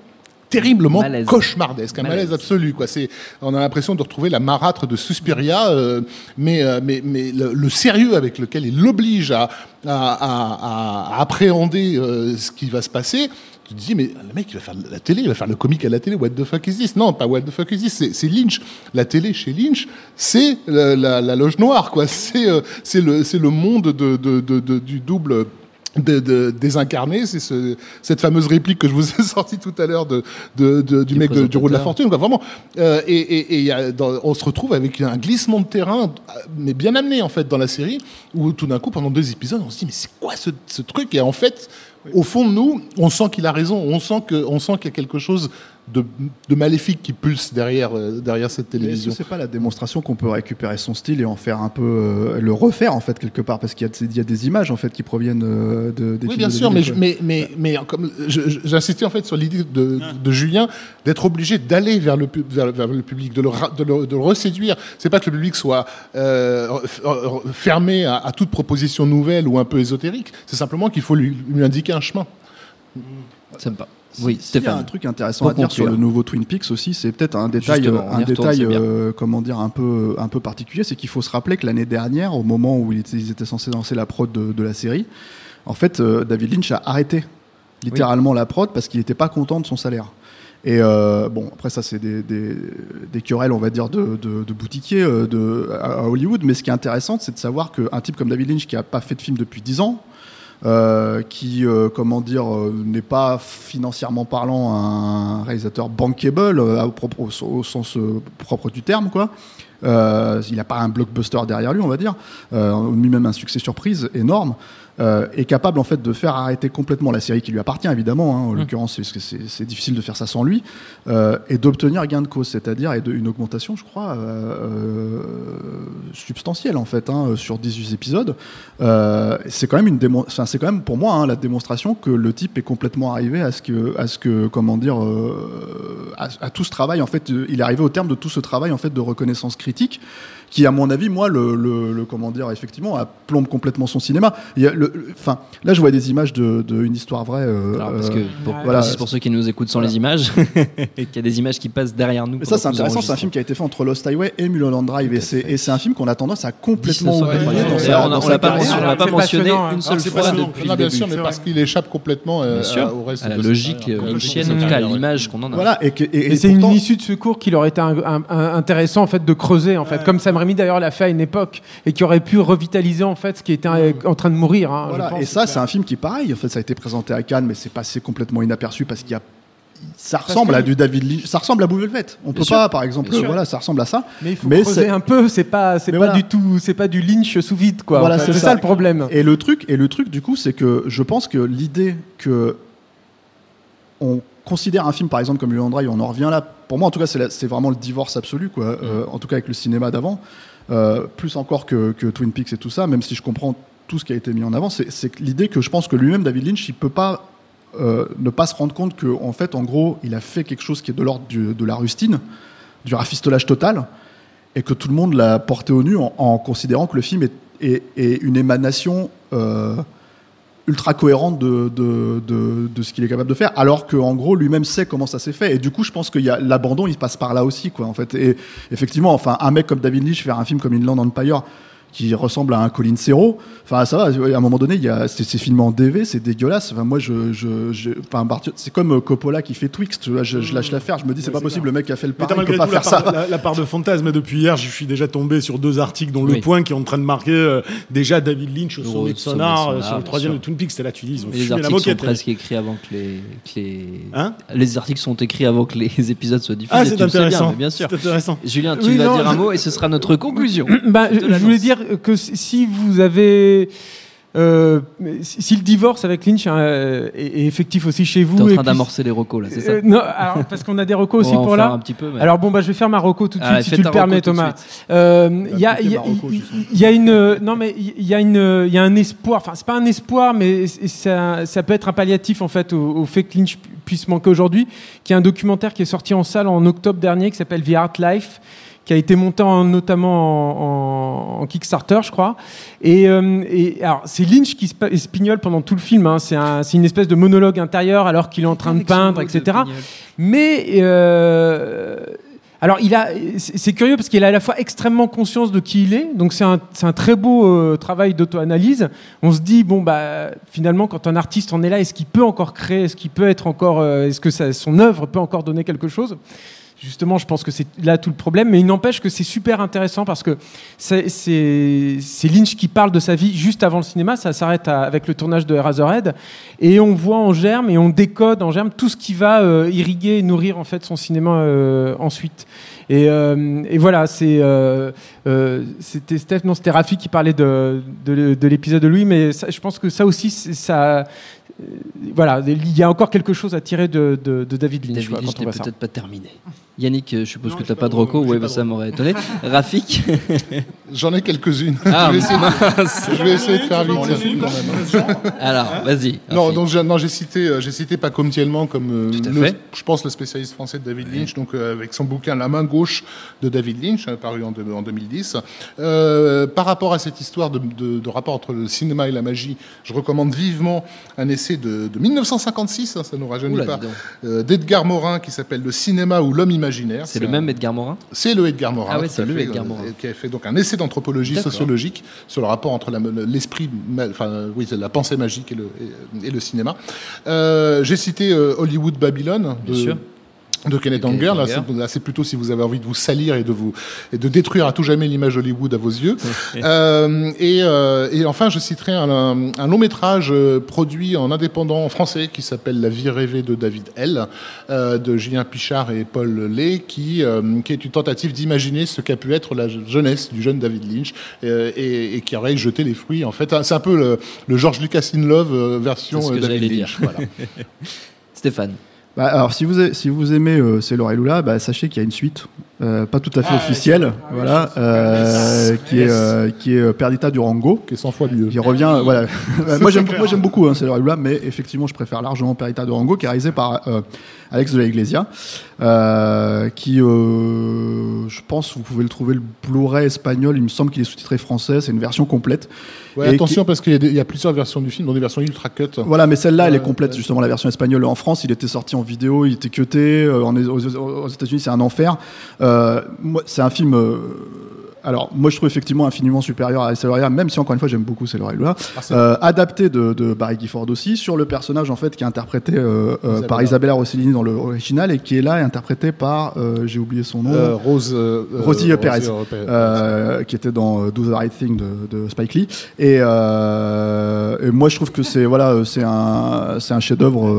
terriblement Malaise. cauchemardesque, un malaise, Malaise. absolu. Quoi. C'est, on a l'impression de retrouver la marâtre de Suspiria, euh, mais, euh, mais, mais le, le sérieux avec lequel il l'oblige à, à, à- à appréhender euh, ce qui va se passer. Tu te dis, mais le mec, il va faire la télé, il va faire le comique à la télé, what the fuck is this? Non, pas what the fuck is this, c'est, Lynch. La télé chez Lynch, c'est la, la- la loge noire, quoi. C'est, c'est, le, c'est le monde de, de, de- de- du double de, de- désincarné, c'est ce, cette fameuse réplique que je vous ai sortie tout à l'heure de, de- de- du Du mec de- du rôle de la fortune, quoi, vraiment. Euh, et et, et y a dans- on se retrouve avec un glissement de terrain, euh, mais bien amené en fait dans la série, où tout d'un coup, pendant deux épisodes, on se dit mais c'est quoi ce, ce truc? Et en fait, au fond de nous, on sent qu'il a raison, on sent que, on sent qu'il y a quelque chose de, de maléfique qui pulse derrière, euh, derrière cette Est-ce télévision. que c'est pas la démonstration qu'on peut récupérer son style et en faire un peu euh, le refaire en fait quelque part? Parce qu'il y, a des- il y a des images en fait qui proviennent euh, de, des Oui, bien de sûr, mais, je- mais, mais, mais comme j'insistais en fait sur l'idée de, de Julien d'être obligé d'aller vers le, pu- vers, vers le public, de le, de le, de le reséduire. C'est pas que le public soit fermé à, à toute proposition nouvelle ou un peu ésotérique. C'est simplement qu'il faut lui, lui indiquer un chemin. Sympa. Oui, S'il y a Stéphane. un truc intéressant Pour à dire sur le nouveau Twin Peaks aussi, c'est peut-être un détail, Justement, un retourne, détail euh, comment dire, un peu, un peu particulier, c'est qu'il faut se rappeler que l'année dernière, au moment où ils étaient, ils étaient censés lancer la prod de, de la série, en fait, euh, David Lynch a arrêté littéralement la prod parce qu'il n'était pas content de son salaire. Et euh, bon, après ça, c'est des, des, des querelles, on va dire, de, de, de boutiquiers de, à, à Hollywood. Mais ce qui est intéressant, c'est de savoir qu'un type comme David Lynch, qui n'a pas fait de film depuis 10 ans, euh, qui, euh, comment dire, euh, n'est pas financièrement parlant un réalisateur bankable au, sens propre du terme, quoi. Il n'a pas un blockbuster derrière lui, on va dire, ni même un succès surprise énorme, euh, est capable en fait de faire arrêter complètement la série qui lui appartient évidemment, hein, en l'occurrence parce que c'est difficile de faire ça sans lui, euh, et d'obtenir gain de cause, c'est-à-dire une augmentation, je crois, euh, substantielle en fait, hein, sur 18 épisodes. C'est quand même une c'est quand même pour moi hein, la démonstration que le type est complètement arrivé à ce que, à ce que, comment dire, à, à tout ce travail en fait, il est arrivé au terme de tout ce travail en fait de reconnaissance critique, qui à mon avis, moi, le, le- le- comment dire, effectivement, a plombe complètement son cinéma. Il y a le- le- Enfin, là, je vois des images de, de une histoire vraie. euh, Alors, parce euh, que pour, voilà. ceux qui nous écoutent sans les images, et qu'il y a des images qui passent derrière nous. Mais ça, c'est intéressant. C'est un film qui a été fait entre Lost Highway et Mulholland Drive. Et c'est, et c'est un film qu'on a tendance à complètement 1990. oublier dans D'ailleurs, sa, on sa l'a pas mentionné, on l'a pas C'est mentionné passionnant, hein. une seule fois depuis le bien début. sûr, mais parce qu'il échappe complètement euh, à- au reste à la logique euh, Ouais, en tout cas, carrière, l'image qu'on en a. Voilà. Et, c'est une issue de secours qu'il aurait été intéressant en fait de creuser en fait, comme Sam Raimi d'ailleurs l'a fait à une époque et qui aurait pu revitaliser en fait ce qui était en train de mourir. hein, je Voilà, pense. et ça, c'est un film qui est pareil. En fait, ça a été présenté à Cannes, mais c'est passé complètement inaperçu parce qu'il y a. Ça ressemble que- à du David Lynch. Ça ressemble à Blue Velvet. On peut sûr. pas, par exemple, voilà, ça ressemble à ça. Mais il faut Mais creuser un peu. C'est pas, c'est pas voilà. du tout, c'est pas du Lynch sous vide quoi. Voilà, en fait. c'est c'est ça. ça le problème. Et le truc, et le truc du coup, c'est que je pense que l'idée que on considère un film, par exemple, comme Mulholland Drive, on en revient là. Pour moi, en tout cas, c'est vraiment le divorce absolu, quoi. Euh, en tout cas, avec le cinéma d'avant, Euh, plus encore que, que Twin Peaks et tout ça. Même si je comprends tout ce qui a été mis en avant, c'est l'idée que je pense que lui-même, David Lynch, il peut pas euh, ne pas se rendre compte que, en fait, en gros, il a fait quelque chose qui est de l'ordre de la rustine, du rafistolage total, et que tout le monde l'a porté au nu en, en considérant que le film est, est- est une émanation ultra cohérente de, de, de- de ce qu'il est capable de faire, alors qu'en gros lui-même sait comment ça s'est fait. Et du coup, je pense qu'il y a l'abandon, il passe par là aussi, quoi, en fait. Et effectivement, enfin, un mec comme David Lynch faire un film comme Inland Empire qui ressemble à un Colin Serrault. Enfin, ça va. À un moment donné, il y a, c'est, c'est filmé en DV, c'est dégueulasse. Enfin, moi, je, je, je- enfin, c'est comme euh, Coppola qui fait Twix. Tu vois, je, je lâche l'affaire. Je me dis, c'est Ouais, pas c'est possible. clair. Le mec qui a fait le pareil, il peut malgré pas tout la faire part, ça. la, la part de fantasme. Depuis hier, je suis déjà tombé sur deux articles, dont Oui. Le Point qui est en train de marquer euh, déjà David Lynch au sommet de sonar sonar, sur le troisième de Twin Peaks. C'était là, tu dis, ils ont les fumé la articles sont moquette. presque écrits avant que les, que les... Hein les articles sont écrits avant que les épisodes soient diffusés. Ah, c'est intéressant. bien sûr. C'est intéressant. Julien, tu Oui, vas non, dire un mot et ce sera notre conclusion. Bah, Je voulais dire que si vous avez euh, si le divorce avec Lynch hein, euh, est, est effectif aussi chez vous, T'es en train puis- d'amorcer les recos là, c'est ça Euh, non, alors, parce qu'on a des recos aussi pour là. un petit peu. mais- Alors bon, bah, je vais faire ma reco tout de suite, Allez, si tu le permets, Thomas. suite. Euh, Il y a, y y une, non mais il y a une, il y a un espoir. Enfin, c'est pas un espoir, mais ça, ça peut être un palliatif en fait au, au fait que Lynch pu- puisse manquer aujourd'hui. Qui est un documentaire qui est sorti en salle en octobre dernier, qui s'appelle The Art Life, qui a été monté en, notamment en, en, Kickstarter, je crois. Et, euh, et alors, c'est Lynch qui espignole pendant tout le film. Hein. C'est un, une espèce de monologue intérieur alors qu'il est en train de peindre, etc. Mais euh, alors, il a, c'est curieux parce qu'il a à la fois extrêmement conscience de qui il est. Donc, c'est un, un, très beau euh, travail d'auto-analyse. On se dit, bon, bah, finalement, quand un artiste en est là, est-ce qu'il peut encore créer Est-ce qu'il peut être encore, euh, est-ce que ça, son œuvre peut encore donner quelque chose? Justement, je pense que c'est là tout le problème, mais il n'empêche que c'est super intéressant parce que c'est Lynch qui parle de sa vie juste avant le cinéma, ça s'arrête avec le tournage de Eraserhead, et on voit en germe et on décode en germe tout ce qui va euh, irriguer et nourrir en fait son cinéma euh, ensuite. Et, euh, voilà, c'était non, c'était Rafi qui parlait de, de, de l'épisode de Louis, mais je pense que ça aussi, ça, voilà, il y a encore quelque chose à tirer de, de, de David Lynch. David Lynch n'est peut-être pas terminé. Yannick, je suppose que tu n'as pas de reco, ouais, bah, ça m'aurait étonné. Rafik J'en ai quelques-unes. Ah, je, vais essayer, je, vais essayer, de faire vite. Alors, vas-y. Non, donc j'ai cité, j'ai cité Paco Mtielman comme, le, je pense, le spécialiste français de David Lynch, donc avec son bouquin La main gauche de David Lynch, paru en, en 2010. Euh, par rapport à cette histoire de, de, de, rapport entre le cinéma et la magie, je recommande vivement un essai de, de 1956, hein, ça ne nous rajeunit pas, euh, d'Edgar Morin qui s'appelle Le cinéma ou l'homme imaginaire. C'est le un... même Edgar Morin C'est le Edgar Morin. Ah ouais, c'est le fait, Edgar Morin. Euh, qui a fait donc un essai d'anthropologie sociologique sur le rapport entre l'esprit, enfin oui, la pensée magique et le, et, et le cinéma. Euh, J'ai cité euh, Hollywood Babylone. De, Bien sûr de Kenneth Anger. Là, c'est plutôt si vous avez envie de vous salir et de vous et de détruire à tout jamais l'image Hollywood à vos yeux. euh, et, euh, et, enfin, je citerai un, un, un, long métrage produit en indépendant en français qui s'appelle La vie rêvée de David L. Euh, de Julien Pichard et Paul Lay, qui, euh, qui est une tentative d'imaginer ce qu'a pu être la jeunesse du jeune David Lynch euh, et, et, qui aurait jeté les fruits. En fait, c'est un peu le, le George Lucas in Love version David Lynch. Voilà. Stéphane. Bah, alors, si vous, si vous aimez euh, C'est Laura et Lula, bah, sachez qu'il y a une suite, euh, pas tout à fait ah, officielle, ah, voilà, euh, qui, est, euh, qui est Perdita Durango. Qui est 100 fois mieux. Qui revient, voilà. moi, j'aime, moi, j'aime beaucoup hein, Lula, mais effectivement, je préfère largement Perdita Durango, qui est réalisé par Alex de la Iglesia, qui, je pense, vous pouvez le trouver le Blu-ray espagnol, il me semble qu'il est sous-titré français, c'est une version complète. Ouais, attention qui... parce qu'il y, y, a plusieurs versions du film, dont des versions ultra cut. Voilà, mais celle-là, elle est complète, justement, la version espagnole. En France, il était sorti en vidéo, il était cuté. Euh, aux États-Unis, c'est un enfer. Euh, c'est un film. Euh, alors, moi, je trouve effectivement infiniment supérieur à Celoria, même si encore une fois, j'aime beaucoup Celoria. Ah, euh, adapté de, de, Barry Gifford aussi, sur le personnage en fait qui est interprété euh, euh, par Isabella Rossellini dans l'original et qui est là interprété par, j'ai oublié son nom, Rose, Rosie Perez, qui était dans Do the Right Thing de, de Spike Lee. Et, et, moi, je trouve que c'est voilà, c'est un, c'est un chef-d'œuvre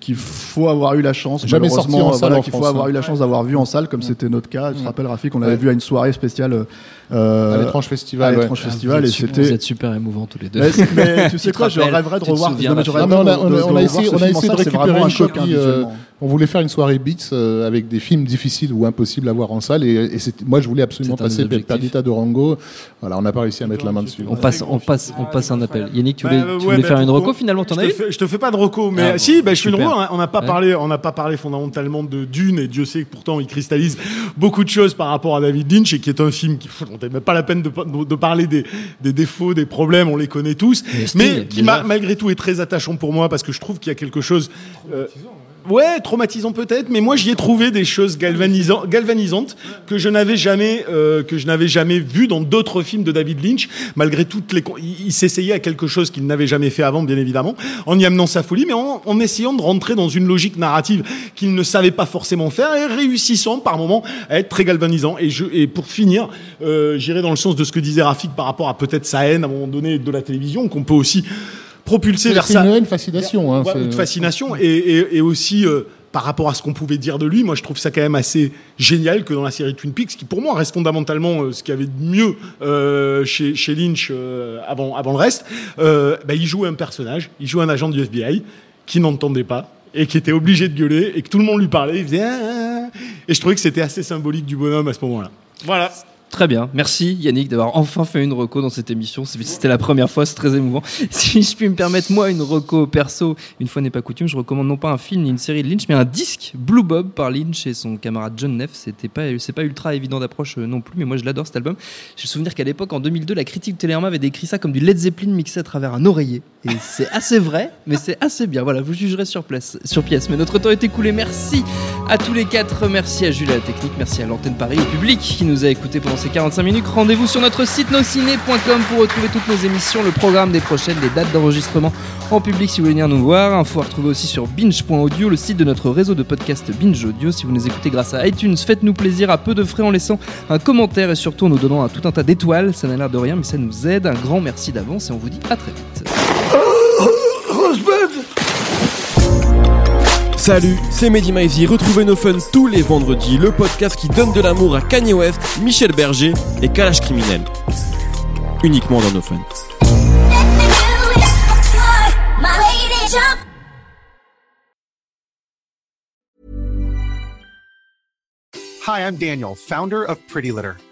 qu'il faut avoir eu la chance, jamais sorti en salle, voilà, qu'il faut avoir eu la chance d'avoir vu en salle, comme c'était notre cas. Je te rappelle, Rafik, on avait vu à une soirée spéciale euh, à l'étrange festival. À l'étrange ouais. festival, et c'était. Vous êtes super émouvants tous les deux. Mais, mais tu sais quoi, je rêverais de revoir. Non, on, a, on, on a essayé, on a essayé de récupérer une copie. Euh, on voulait faire une soirée Beats euh, avec des films difficiles ou impossibles à voir en salle, et, et moi je voulais absolument passer Perdita de Rango. Voilà, on n'a pas réussi à mettre la main dessus. On passe, on passe, on passe un appel. Yannick, tu voulais, tu voulais faire une reco finalement, t'en as eu Je te fais pas de reco, mais si, je fais une reco. On n'a pas parlé, on n'a pas parlé fondamentalement de Dune, et Dieu sait que pourtant il cristallise beaucoup de choses par rapport à David Lynch, et qui est un film qui, on même pas la peine de de parler des, des, défauts, des problèmes, on les connaît tous, mais, mais qui malgré tout est très attachant pour moi parce que je trouve qu'il y a quelque chose. Euh, Ouais, traumatisant peut-être, mais moi j'y ai trouvé des choses galvanisantes, que je n'avais jamais, euh, que je n'avais jamais vu dans d'autres films de David Lynch. Malgré toutes les, il, il s'essayait à quelque chose qu'il n'avait jamais fait avant, bien évidemment, en y amenant sa folie, mais en, en essayant de rentrer dans une logique narrative qu'il ne savait pas forcément faire et réussissant par moments à être très galvanisant. Et, je, et pour finir, euh, j'irai dans le sens de ce que disait Rafik par rapport à peut-être sa haine à un moment donné de la télévision, qu'on peut aussi propulsé vers ça. C'est une fascination. Hein, une fascination et, et, et aussi euh, par rapport à ce qu'on pouvait dire de lui, moi je trouve ça quand même assez génial que dans la série Twin Peaks, qui pour moi reste fondamentalement euh, ce qu'il y avait de mieux euh, chez, chez, Lynch euh, avant, avant le reste, bah, il joue un personnage, il joue un agent du FBI qui n'entendait pas et qui était obligé de gueuler et que tout le monde lui parlait, il faisait ah, ah, ah et je trouvais que c'était assez symbolique du bonhomme à ce moment-là. Voilà. Très bien, merci Yannick d'avoir enfin fait une reco dans cette émission. C'était la première fois, c'est très émouvant. Si je puis me permettre, moi, une reco perso, une fois n'est pas coutume, je recommande non pas un film ni une série de Lynch, mais un disque Blue Bob par Lynch et son camarade John Neff. C'était pas, c'est pas ultra évident d'approche euh, non plus, mais moi je l'adore cet album. J'ai le souvenir qu'à l'époque, en 2002, la critique de Télérama avait décrit ça comme du Led Zeppelin mixé à travers un oreiller. Et c'est assez vrai, mais c'est assez bien. Voilà, vous jugerez sur, place, sur pièce. Mais notre temps est écoulé. Merci à tous les quatre. Merci à Jules technique. Merci à l'antenne Paris, au public qui nous a écoutés pendant ces 45 minutes. Rendez-vous sur notre site nociné.com pour retrouver toutes nos émissions, le programme des prochaines, les dates d'enregistrement en public si vous voulez venir nous voir. Info à retrouver aussi sur binge.audio, le site de notre réseau de podcast Binge Audio. Si vous nous écoutez grâce à iTunes, faites-nous plaisir à peu de frais en laissant un commentaire et surtout en nous donnant un, tout un tas d'étoiles. Ça n'a l'air de rien, mais ça nous aide. Un grand merci d'avance et on vous dit à très vite. Salut, c'est Mehdi Maizy. Retrouvez nos fun tous les vendredis, le podcast qui donne de l'amour à Kanye West, Michel Berger et Kalash Criminel. Uniquement dans nos fun. Hi, I'm Daniel, founder of Pretty Litter.